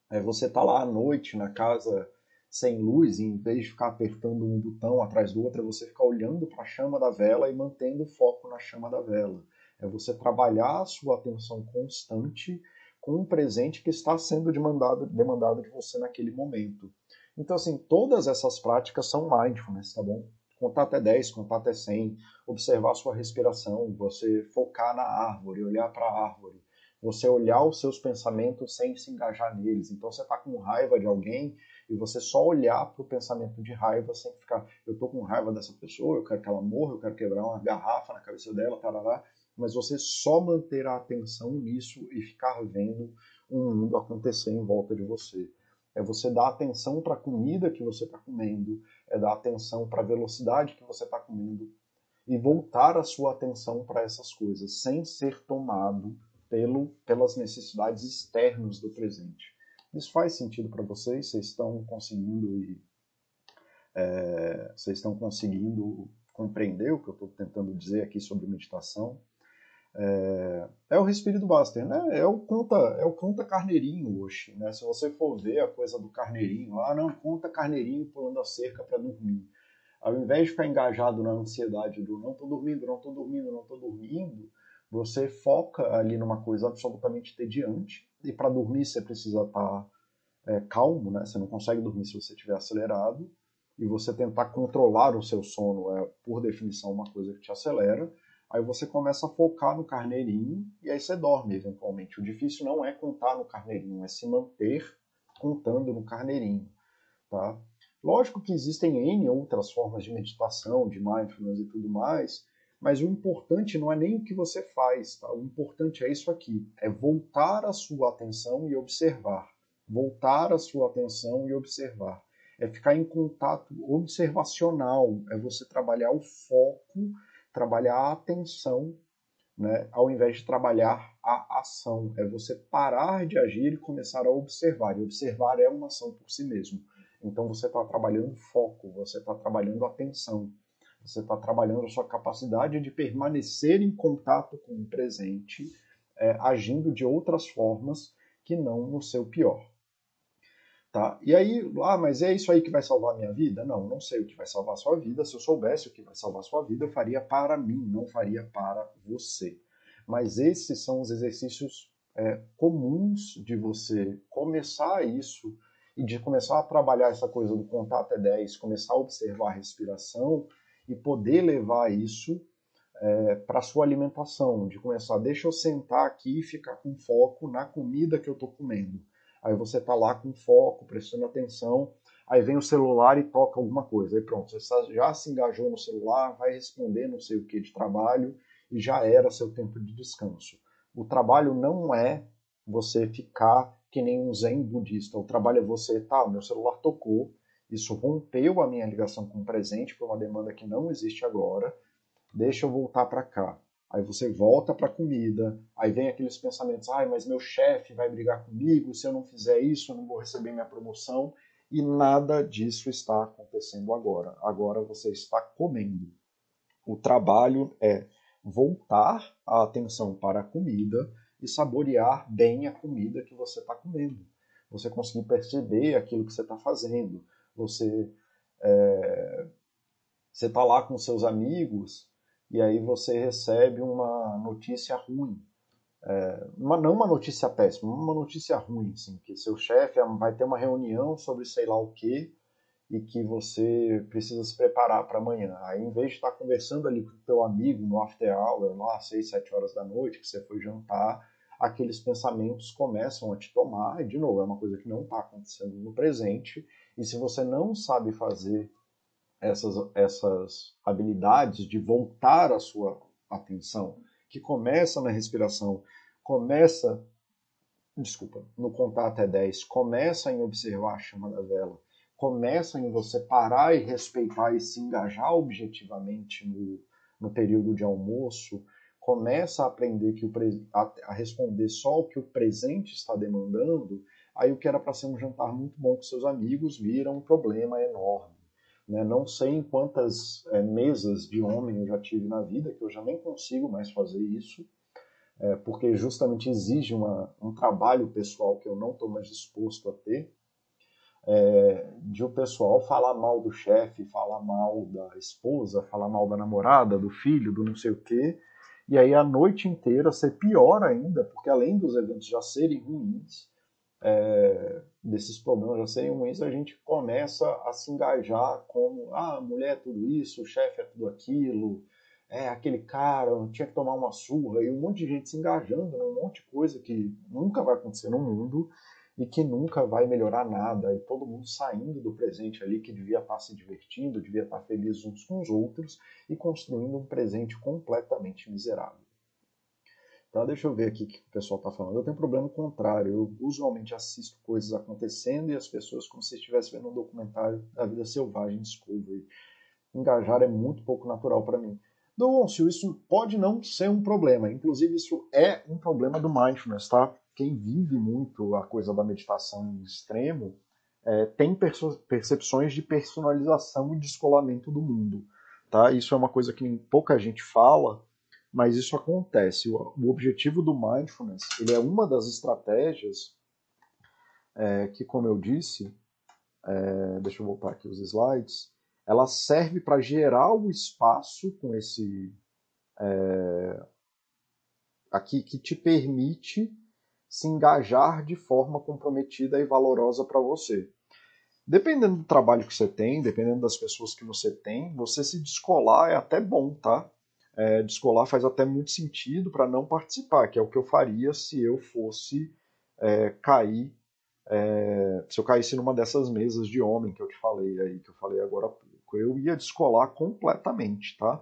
é você tá lá à noite na casa sem luz, e em vez de ficar apertando um botão atrás do outro, é você ficar olhando para a chama da vela e mantendo o foco na chama da vela. É você trabalhar a sua atenção constante com um presente que está sendo demandado, demandado de você naquele momento. Então, assim, todas essas práticas são mindfulness, tá bom? Contar até 10, contar até 100, observar a sua respiração, você focar na árvore, olhar para a árvore, você olhar os seus pensamentos sem se engajar neles. Então você está com raiva de alguém e você só olhar para o pensamento de raiva sem ficar, eu estou com raiva dessa pessoa, eu quero que ela morra, eu quero quebrar uma garrafa na cabeça dela, tarará, mas você só manter a atenção nisso e ficar vendo um mundo acontecer em volta de você. É você dar atenção para a comida que você está comendo, é dar atenção para a velocidade que você está comendo e voltar a sua atenção para essas coisas, sem ser tomado pelo, pelas necessidades externas do presente. Isso faz sentido para vocês? Vocês estão conseguindo e é, estão conseguindo compreender o que eu estou tentando dizer aqui sobre meditação? É, é, o respiro do né? É o conta, é o conta carneirinho hoje, né? Se você for ver a coisa do carneirinho, ah, não, conta carneirinho pulando a cerca para dormir. Ao invés de ficar engajado na ansiedade do não estou dormindo, não estou dormindo, não estou dormindo, você foca ali numa coisa absolutamente tediante, e para dormir você precisa estar tá, é, calmo, né? Você não consegue dormir se você estiver acelerado, e você tentar controlar o seu sono é, por definição, uma coisa que te acelera. Aí você começa a focar no carneirinho e aí você dorme eventualmente. O difícil não é contar no carneirinho, é se manter contando no carneirinho, tá? Lógico que existem N outras formas de meditação, de mindfulness e tudo mais, mas o importante não é nem o que você faz, tá? O importante é isso aqui, é voltar a sua atenção e observar. Voltar a sua atenção e observar. É ficar em contato observacional, é você trabalhar o foco, trabalhar a atenção, né, ao invés de trabalhar a ação. É você parar de agir e começar a observar. E observar é uma ação por si mesmo. Então você está trabalhando foco, você está trabalhando atenção. Você está trabalhando a sua capacidade de permanecer em contato com o presente, é, agindo de outras formas que não no seu pior. Tá? E aí, ah, mas é isso aí que vai salvar a minha vida? Não, não sei o que vai salvar a sua vida. Se eu soubesse o que vai salvar a sua vida, eu faria para mim, não faria para você. Mas esses são os exercícios é, comuns de você começar isso e de começar a trabalhar essa coisa do contato é 10, começar a observar a respiração e poder levar isso é, para sua alimentação, de começar, deixa eu sentar aqui e ficar com foco na comida que eu estou comendo. Aí você está lá com foco, prestando atenção, aí vem o celular e toca alguma coisa. Aí pronto, você já se engajou no celular, vai responder não sei o que de trabalho e já era seu tempo de descanso. O trabalho não é você ficar que nem um zen budista. O trabalho é você, tá, meu celular tocou, isso rompeu a minha ligação com o presente por uma demanda que não existe agora. deixa eu voltar para cá. Aí você volta para a comida, aí vem aqueles pensamentos, ai, mas meu chefe vai brigar comigo, se eu não fizer isso, eu não vou receber minha promoção. E nada disso está acontecendo agora. Agora você está comendo. O trabalho é voltar a atenção para a comida e saborear bem a comida que você está comendo. Você conseguir perceber aquilo que você está fazendo. Você é, você está lá com seus amigos e aí você recebe uma notícia ruim. É, uma, não uma notícia péssima, uma notícia ruim, assim, que seu chefe vai ter uma reunião sobre sei lá o que e que você precisa se preparar para amanhã. Aí, em vez de estar conversando ali com o teu amigo no after hour, lá às 6, 7 horas da noite, que você foi jantar, aqueles pensamentos começam a te tomar, e de novo, é uma coisa que não está acontecendo no presente, e se você não sabe fazer essas, essas habilidades de voltar a sua atenção, que começa na respiração, começa, desculpa, no contar até 10, começa em observar a chama da vela, começa em você parar e respeitar e se engajar objetivamente no, no período de almoço, começa a aprender que o, a, a responder só o que o presente está demandando, aí o que era para ser um jantar muito bom com seus amigos vira um problema enorme. Né? Não sei em quantas é, mesas de homem eu já tive na vida, que eu já nem consigo mais fazer isso, é, porque justamente exige uma, um trabalho pessoal que eu não estou mais disposto a ter, é, de o pessoal falar mal do chefe, falar mal da esposa, falar mal da namorada, do filho, do não sei o quê, e aí a noite inteira ser pior ainda, porque além dos eventos já serem ruins, é, desses problemas já serem ruins, a gente começa a se engajar como, ah, mulher é tudo isso, o chefe é tudo aquilo, é aquele cara, tinha que tomar uma surra, e um monte de gente se engajando num monte de coisa que nunca vai acontecer no mundo e que nunca vai melhorar nada, e todo mundo saindo do presente ali que devia estar se divertindo, devia estar feliz uns com os outros e construindo um presente completamente miserável. Tá? Deixa eu ver aqui o que o pessoal está falando. Eu tenho um problema contrário. Eu usualmente assisto coisas acontecendo e as pessoas como se estivessem vendo um documentário da vida selvagem Discovery. Engajar é muito pouco natural para mim. Doncio, isso pode não ser um problema. Inclusive, isso é um problema do mindfulness, tá? Quem vive muito a coisa da meditação em extremo é, tem percepções de personalização e descolamento do mundo. Tá? Isso é uma coisa que pouca gente fala, mas isso acontece. O, objetivo do mindfulness ele é uma das estratégias é, que, como eu disse, é, deixa eu voltar aqui os slides, ela serve para gerar o espaço com esse é, aqui que te permite se engajar de forma comprometida e valorosa para você. Dependendo do trabalho que você tem, dependendo das pessoas que você tem, você se descolar é até bom, tá? É, descolar faz até muito sentido para não participar, que é o que eu faria se eu fosse é, cair, é, se eu caísse numa dessas mesas de homem que eu te falei aí, que eu falei agora há pouco. Eu ia descolar completamente, tá?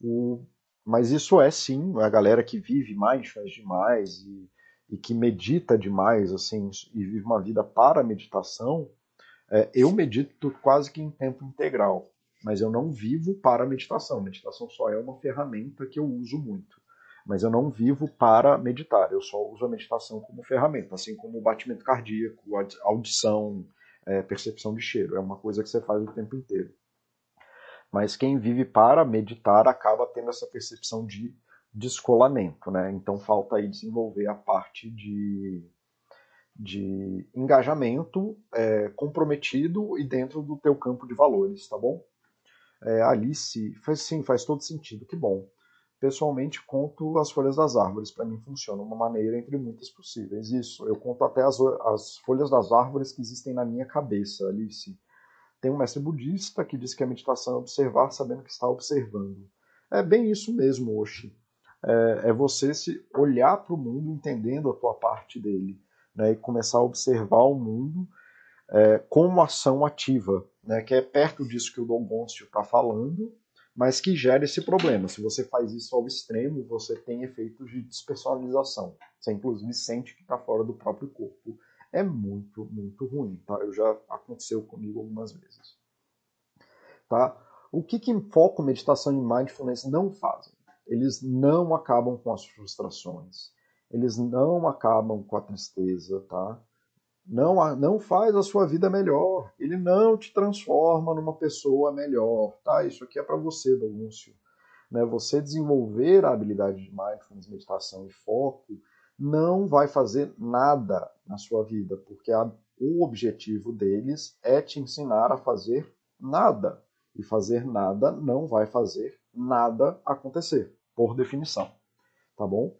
O, mas isso é sim, a galera que vive mais, faz demais e, e que medita demais, assim, e vive uma vida para meditação, é, eu medito quase que em tempo integral mas eu não vivo para a meditação. Meditação só é uma ferramenta que eu uso muito. Mas eu não vivo para meditar, eu só uso a meditação como ferramenta, assim como o batimento cardíaco, audição, é, percepção de cheiro. É uma coisa que você faz o tempo inteiro. Mas quem vive para meditar acaba tendo essa percepção de descolamento, né? Então falta aí desenvolver a parte de, de engajamento é, comprometido e dentro do teu campo de valores, tá bom? É, Alice, faz, sim, faz todo sentido, que bom. Pessoalmente, conto as folhas das árvores. Para mim, funciona uma maneira entre muitas possíveis. Isso, eu conto até as, as folhas das árvores que existem na minha cabeça, Alice. Tem um mestre budista que diz que a meditação é observar sabendo que está observando. É bem isso mesmo, Oshi. É, é você se olhar para o mundo entendendo a tua parte dele. Né, e começar a observar o mundo é, como ação ativa né, que é perto disso que o Dom Goncio está falando, mas que gera esse problema. Se você faz isso ao extremo, você tem efeitos de despersonalização. Você, inclusive, sente que está fora do próprio corpo. É muito, muito ruim. Tá? Eu já aconteceu comigo algumas vezes. Tá? O que, que foco, meditação e mindfulness não fazem? Eles não acabam com as frustrações, eles não acabam com a tristeza, tá? Não, não faz a sua vida melhor, ele não te transforma numa pessoa melhor, tá? Isso aqui é para você, Dalúncio. Né? Você desenvolver a habilidade de mindfulness, meditação e foco não vai fazer nada na sua vida, porque a, o objetivo deles é te ensinar a fazer nada. E fazer nada não vai fazer nada acontecer, por definição. Tá bom?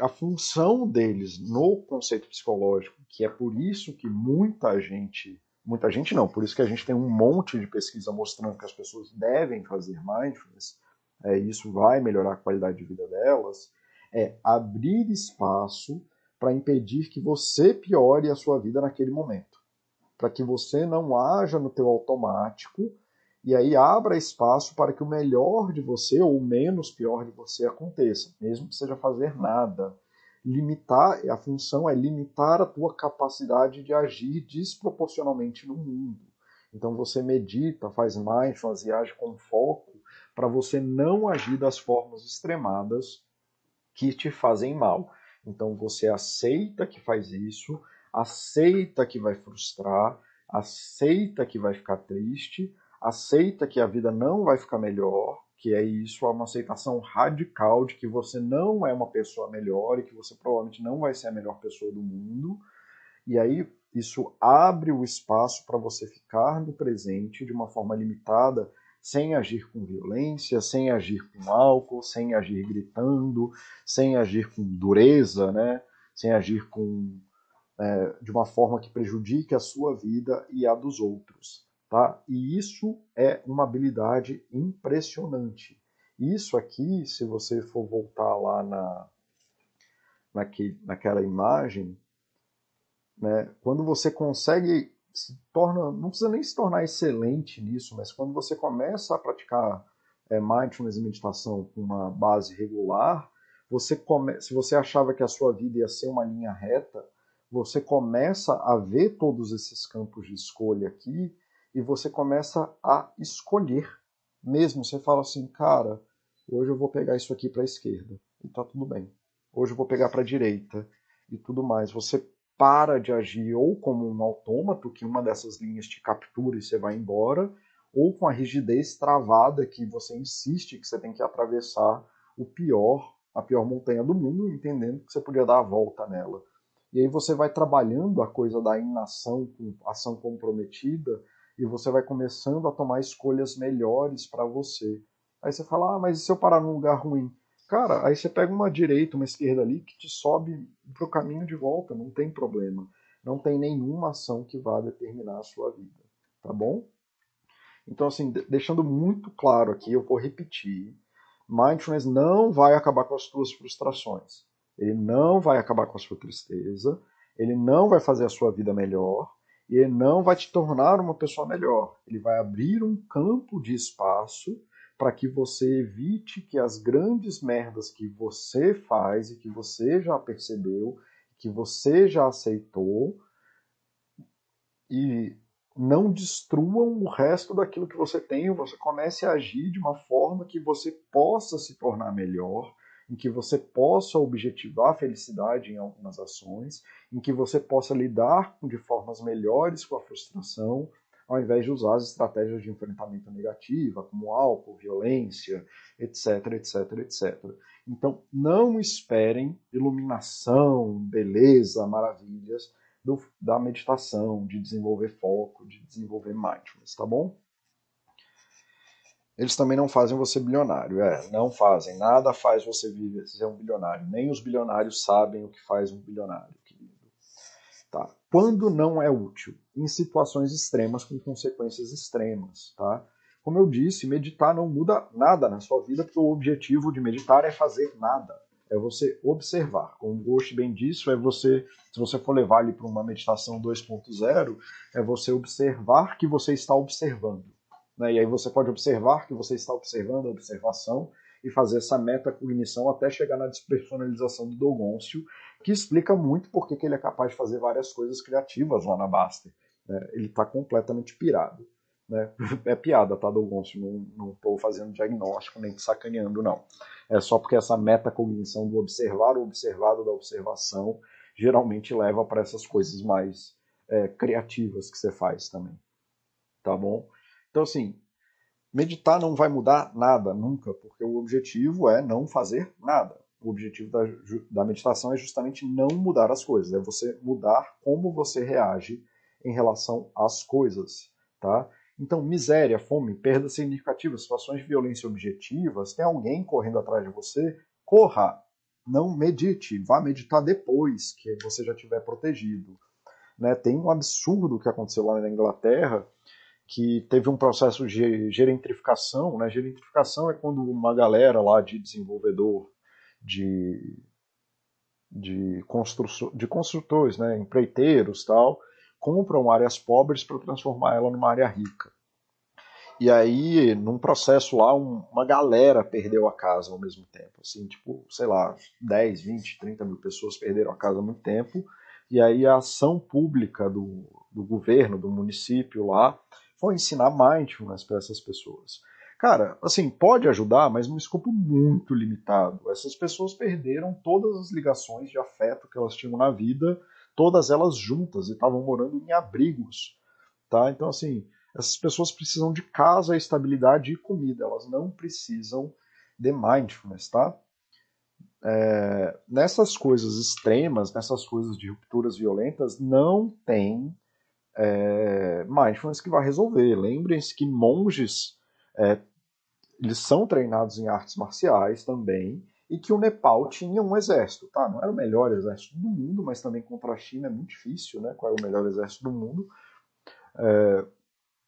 A função deles no conceito psicológico, que é por isso que muita gente, muita gente não, por isso que a gente tem um monte de pesquisa mostrando que as pessoas devem fazer mindfulness, é, isso vai melhorar a qualidade de vida delas, é abrir espaço para impedir que você piore a sua vida naquele momento. Para que você não haja no teu automático e aí abra espaço para que o melhor de você ou o menos pior de você aconteça, mesmo que seja fazer nada. Limitar, a função é limitar a tua capacidade de agir desproporcionalmente no mundo. Então você medita, faz mindfulness e age com foco para você não agir das formas extremadas que te fazem mal. Então você aceita que faz isso, aceita que vai frustrar, aceita que vai ficar triste, aceita que a vida não vai ficar melhor, que é isso, é uma aceitação radical de que você não é uma pessoa melhor e que você provavelmente não vai ser a melhor pessoa do mundo. E aí isso abre o espaço para você ficar no presente de uma forma limitada sem agir com violência, sem agir com álcool, sem agir gritando, sem agir com dureza, né? sem agir com, é, de uma forma que prejudique a sua vida e a dos outros. Tá? E isso é uma habilidade impressionante. Isso aqui, se você for voltar lá na, naque, naquela imagem, né, quando você consegue se torna, não precisa nem se tornar excelente nisso, mas quando você começa a praticar é, mindfulness e meditação com uma base regular, você come, se você achava que a sua vida ia ser uma linha reta, você começa a ver todos esses campos de escolha aqui e você começa a escolher mesmo. Você fala assim, cara, hoje eu vou pegar isso aqui para a esquerda e tá tudo bem. Hoje eu vou pegar para a direita e tudo mais. Você para de agir ou como um autômato, que uma dessas linhas te captura e você vai embora, ou com a rigidez travada que você insiste que você tem que atravessar o pior, a pior montanha do mundo, entendendo que você podia dar a volta nela. E aí você vai trabalhando a coisa da inação com ação comprometida e você vai começando a tomar escolhas melhores para você. Aí você fala: "Ah, mas e se eu parar num lugar ruim?" Cara, aí você pega uma direita, uma esquerda ali que te sobe para o caminho de volta, não tem problema. Não tem nenhuma ação que vá determinar a sua vida, tá bom? Então, assim, deixando muito claro aqui, eu vou repetir: mindfulness não vai acabar com as suas frustrações, ele não vai acabar com a sua tristeza, ele não vai fazer a sua vida melhor, e ele não vai te tornar uma pessoa melhor. Ele vai abrir um campo de espaço para que você evite que as grandes merdas que você faz e que você já percebeu, que você já aceitou, e não destruam o resto daquilo que você tem, você comece a agir de uma forma que você possa se tornar melhor, em que você possa objetivar a felicidade em algumas ações, em que você possa lidar de formas melhores com a frustração, ao invés de usar as estratégias de enfrentamento negativa, como álcool, violência, etc, etc, etc. Então, não esperem iluminação, beleza, maravilhas do, da meditação, de desenvolver foco, de desenvolver mindfulness, tá bom? Eles também não fazem você bilionário, é, não fazem. Nada faz você viver, ser um bilionário. Nem os bilionários sabem o que faz um bilionário. Tá? Quando não é útil? Em situações extremas com consequências extremas. Tá? Como eu disse, meditar não muda nada na sua vida, porque o objetivo de meditar é fazer nada. É você observar. Como o Ghost bem disse, é você, se você for levar ele para uma meditação 2.0, é você observar que você está observando. Né? E aí você pode observar que você está observando a observação e fazer essa metacognição até chegar na despersonalização do Dogoncio, que explica muito porque que ele é capaz de fazer várias coisas criativas lá na Baster. Né? Ele está completamente pirado. Né? É piada, tá, Dogoncio? Não estou fazendo diagnóstico nem sacaneando, não. É só porque essa metacognição do observar o observado da observação geralmente leva para essas coisas mais é, criativas que você faz também. Tá bom? Então, assim, meditar não vai mudar nada nunca, porque o objetivo é não fazer nada. O objetivo da, da meditação é justamente não mudar as coisas, é você mudar como você reage em relação às coisas, tá? Então, miséria, fome, perda significativa, situações de violência objetivas, tem alguém correndo atrás de você, corra, não medite, vá meditar depois que você já estiver protegido. Né? Tem um absurdo que aconteceu lá na Inglaterra, que teve um processo de gerentrificação. Né? Gerentrificação é quando uma galera lá de desenvolvedor, de, de, de construtores, né? empreiteiros tal, compram áreas pobres para transformar ela numa área rica. E aí, num processo lá, um, uma galera perdeu a casa ao mesmo tempo. Assim, tipo, sei lá, 10, 20, 30 mil pessoas perderam a casa há muito tempo. E aí a ação pública do, do governo, do município lá, foi ensinar mindfulness para essas pessoas. Cara, assim, pode ajudar, mas num escopo muito limitado. Essas pessoas perderam todas as ligações de afeto que elas tinham na vida todas elas juntas e estavam morando em abrigos, tá? Então assim, essas pessoas precisam de casa, estabilidade e comida, elas não precisam de mindfulness, tá? É, nessas coisas extremas, nessas coisas de rupturas violentas, não tem é, mindfulness que vai resolver. Lembrem-se que monges é, eles são treinados em artes marciais também e que o Nepal tinha um exército, tá? Não era o melhor exército do mundo, mas também contra a China é muito difícil, né? Qual é o melhor exército do mundo? É,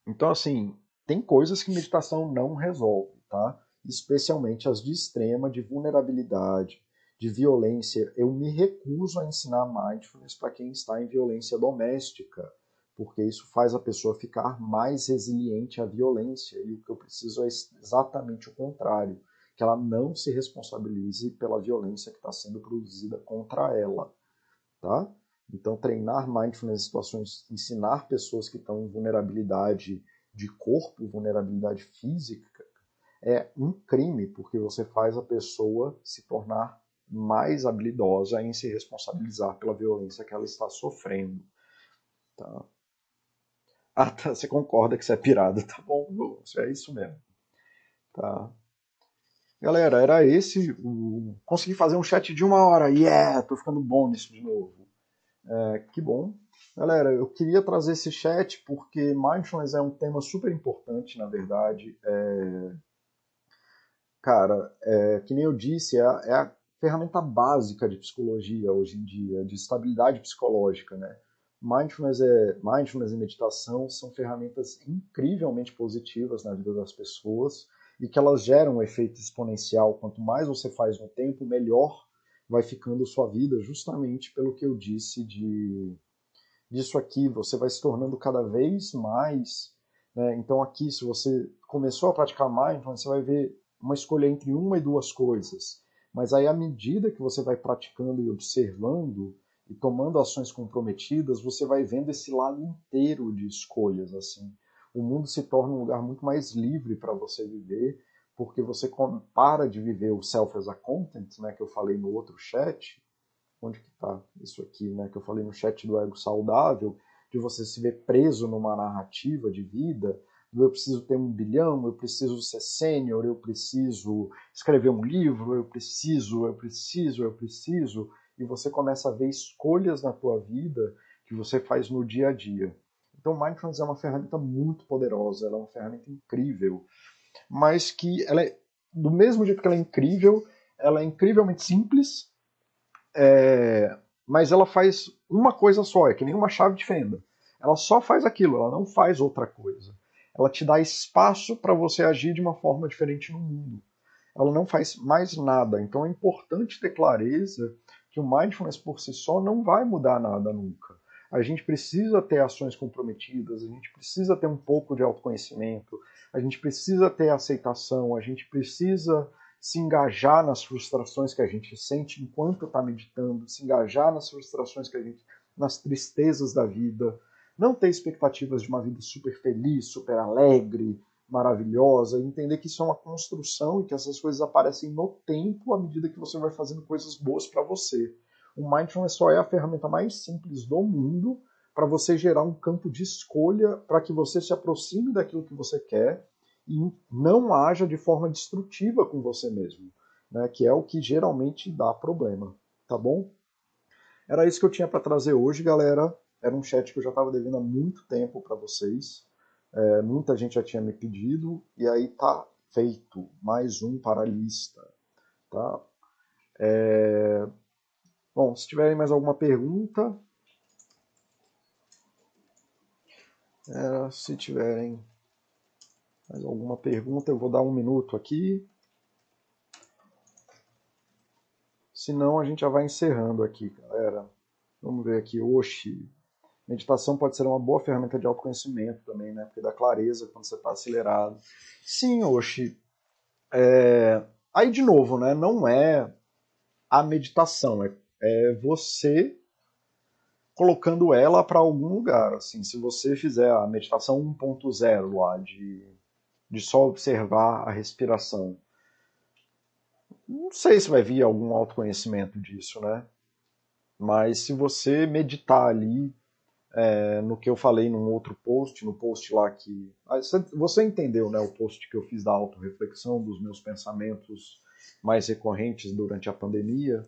então, assim, tem coisas que meditação não resolve, tá? Especialmente as de extrema, de vulnerabilidade, de violência. Eu me recuso a ensinar mindfulness para quem está em violência doméstica, porque isso faz a pessoa ficar mais resiliente à violência. E o que eu preciso é exatamente o contrário que ela não se responsabilize pela violência que está sendo produzida contra ela, tá? Então, treinar mindfulness em situações, ensinar pessoas que estão em vulnerabilidade de corpo, vulnerabilidade física, é um crime, porque você faz a pessoa se tornar mais habilidosa em se responsabilizar pela violência que ela está sofrendo. Tá? Ah, tá, você concorda que você é pirado, tá bom, é isso mesmo. Tá? Galera, era esse. O... Consegui fazer um chat de uma hora. Yeah! Tô ficando bom nisso de novo. É, que bom. Galera, eu queria trazer esse chat porque mindfulness é um tema super importante, na verdade. É... Cara, é, que nem eu disse, é é a ferramenta básica de psicologia hoje em dia, de estabilidade psicológica, né? Mindfulness, é, mindfulness e meditação são ferramentas incrivelmente positivas na vida das pessoas e que elas geram um efeito exponencial. Quanto mais você faz no tempo, melhor vai ficando sua vida, justamente pelo que eu disse de disso aqui, você vai se tornando cada vez mais. Né? Então, aqui, se você começou a praticar mindfulness, você vai ver uma escolha entre uma e duas coisas. Mas aí, à medida que você vai praticando e observando e tomando ações comprometidas, você vai vendo esse lado inteiro de escolhas. assim o mundo se torna um lugar muito mais livre para você viver, porque você para de viver o self as a content, né, que eu falei no outro chat, onde que está isso aqui, né, que eu falei no chat do ego saudável, de você se ver preso numa narrativa de vida, eu preciso ter um bilhão, eu preciso ser sênior, eu preciso escrever um livro, eu preciso, eu preciso, eu preciso, e você começa a ver escolhas na tua vida que você faz no dia a dia. Então, Mindfulness é uma ferramenta muito poderosa, ela é uma ferramenta incrível, mas que ela é, do mesmo jeito que ela é incrível, ela é incrivelmente simples, é, mas ela faz uma coisa só, é que nem uma chave de fenda. Ela só faz aquilo, ela não faz outra coisa. Ela te dá espaço para você agir de uma forma diferente no mundo. Ela não faz mais nada. Então é importante ter clareza que o mindfulness por si só não vai mudar nada nunca. A gente precisa ter ações comprometidas, a gente precisa ter um pouco de autoconhecimento, a gente precisa ter aceitação, a gente precisa se engajar nas frustrações que a gente sente enquanto está meditando, se engajar nas frustrações que a gente, nas tristezas da vida, Não ter expectativas de uma vida super feliz, super alegre, maravilhosa, entender que isso é uma construção e que essas coisas aparecem no tempo à medida que você vai fazendo coisas boas para você. O Mindfulness só é a ferramenta mais simples do mundo para você gerar um campo de escolha para que você se aproxime daquilo que você quer e não haja de forma destrutiva com você mesmo, né, que é o que geralmente dá problema, tá bom? Era isso que eu tinha para trazer hoje, galera. Era um chat que eu já estava devendo há muito tempo para vocês. É, muita gente já tinha me pedido e aí tá feito mais um para a lista, tá? É... Bom, se tiverem mais alguma pergunta, é, se tiverem mais alguma pergunta, eu vou dar um minuto aqui. Senão a gente já vai encerrando aqui, galera. Vamos ver aqui, Oxi. Meditação pode ser uma boa ferramenta de autoconhecimento também, né? Porque dá clareza quando você está acelerado. Sim, Oxi. É... Aí, de novo, né? Não é a meditação, é, é você colocando ela para algum lugar. Assim, se você fizer a meditação 1.0 lá, de, de só observar a respiração, não sei se vai vir algum autoconhecimento disso, né? Mas se você meditar ali é, no que eu falei num outro post, no post lá que. Ah, você entendeu, né? O post que eu fiz da autorreflexão, dos meus pensamentos mais recorrentes durante a pandemia.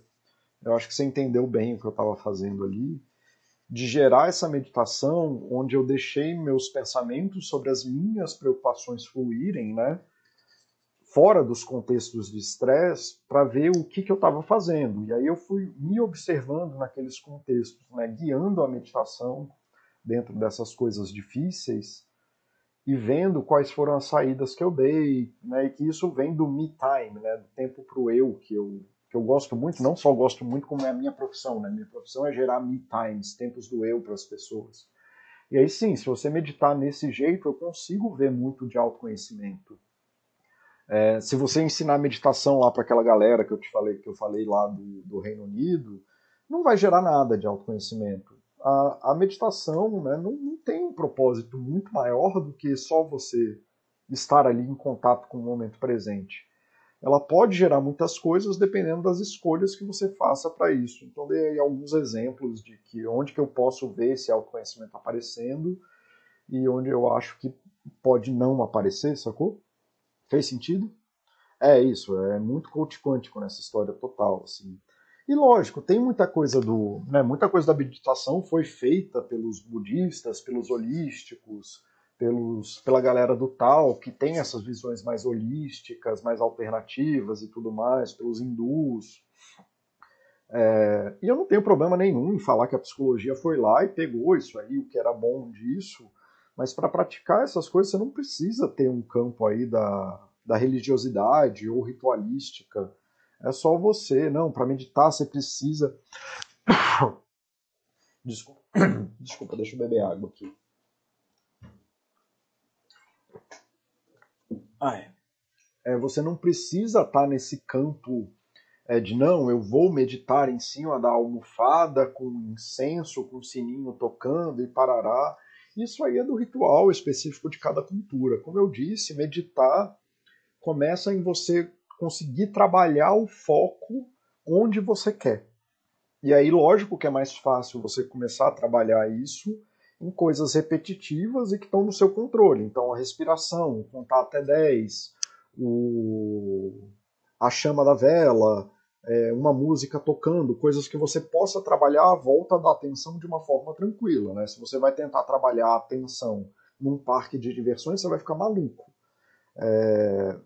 Eu acho que você entendeu bem o que eu estava fazendo ali de gerar essa meditação onde eu deixei meus pensamentos sobre as minhas preocupações fluírem, né? Fora dos contextos de estresse, para ver o que, que eu estava fazendo. E aí eu fui me observando naqueles contextos, né? guiando a meditação dentro dessas coisas difíceis e vendo quais foram as saídas que eu dei, né? E que isso vem do me time, né? Do tempo para o eu que eu que eu gosto muito, não só gosto muito, como é a minha profissão, né? Minha profissão é gerar me times, tempos do eu para as pessoas. E aí sim, se você meditar nesse jeito, eu consigo ver muito de autoconhecimento. É, se você ensinar meditação lá para aquela galera que eu te falei, que eu falei lá do, do Reino Unido, não vai gerar nada de autoconhecimento. A, a meditação né, não, não tem um propósito muito maior do que só você estar ali em contato com o momento presente ela pode gerar muitas coisas dependendo das escolhas que você faça para isso. Então dei aí alguns exemplos de que onde que eu posso ver esse autoconhecimento aparecendo e onde eu acho que pode não aparecer, sacou? Fez sentido? É isso, é muito coach quântico nessa história total, assim. E lógico, tem muita coisa do, né, muita coisa da meditação foi feita pelos budistas, pelos holísticos, pelos, pela galera do tal, que tem essas visões mais holísticas, mais alternativas e tudo mais, pelos hindus. É, e eu não tenho problema nenhum em falar que a psicologia foi lá e pegou isso aí, o que era bom disso, mas para praticar essas coisas você não precisa ter um campo aí da, da religiosidade ou ritualística. É só você, não, para meditar você precisa. Desculpa, desculpa, deixa eu beber água aqui. Ah, é. é você não precisa estar tá nesse campo é, de não, eu vou meditar em cima da almofada com incenso, com sininho tocando e parará. Isso aí é do ritual específico de cada cultura. Como eu disse, meditar começa em você conseguir trabalhar o foco onde você quer. E aí, lógico que é mais fácil você começar a trabalhar isso em coisas repetitivas e que estão no seu controle. Então, a respiração, contar até 10, o... a chama da vela, é, uma música tocando, coisas que você possa trabalhar a volta da atenção de uma forma tranquila. Né? Se você vai tentar trabalhar a atenção num parque de diversões, você vai ficar maluco. É...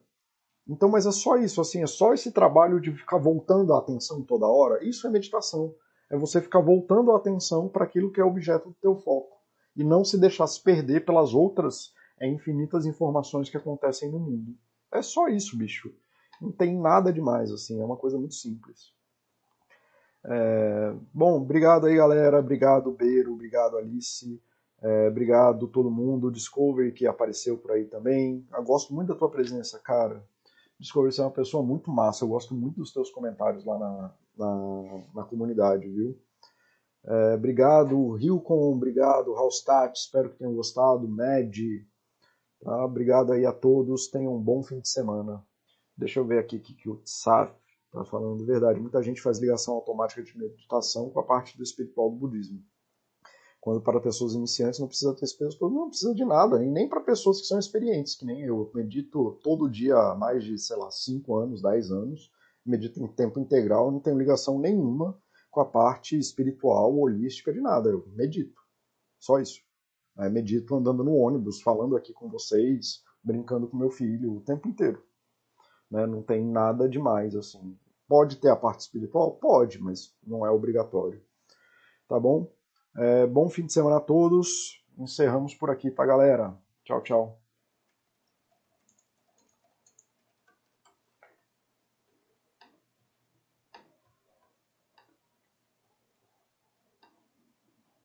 Então, mas é só isso, assim, é só esse trabalho de ficar voltando a atenção toda hora. Isso é meditação. É você ficar voltando a atenção para aquilo que é objeto do teu foco e não se deixar se perder pelas outras é, infinitas informações que acontecem no mundo. É só isso, bicho. Não tem nada demais, assim, é uma coisa muito simples. É... Bom, obrigado aí, galera. Obrigado, Beiro. Obrigado, Alice. É, obrigado todo mundo. Discovery que apareceu por aí também. Eu gosto muito da tua presença, cara. Discovery, você é uma pessoa muito massa. Eu gosto muito dos teus comentários lá na, na, na comunidade, viu? É, obrigado, Hilcon, obrigado, Halstat, espero que tenham gostado, Med, tá? obrigado aí a todos, tenham um bom fim de semana. Deixa eu ver aqui o que, o Tsaf está falando de verdade. Muita gente faz ligação automática de meditação com a parte do espiritual do budismo. Quando para pessoas iniciantes não precisa ter esse peso todo, não precisa de nada, nem para pessoas que são experientes, que nem eu. eu. Medito todo dia há mais de, sei lá, 5 anos, 10 anos, medito em tempo integral, não tenho ligação nenhuma com a parte espiritual, holística de nada. Eu medito. Só isso. Eu medito andando no ônibus, falando aqui com vocês, brincando com meu filho o tempo inteiro. Né? Não tem nada demais assim. Pode ter a parte espiritual? Pode, mas não é obrigatório. Tá bom? É, bom fim de semana a todos. Encerramos por aqui, tá, galera? Tchau, tchau.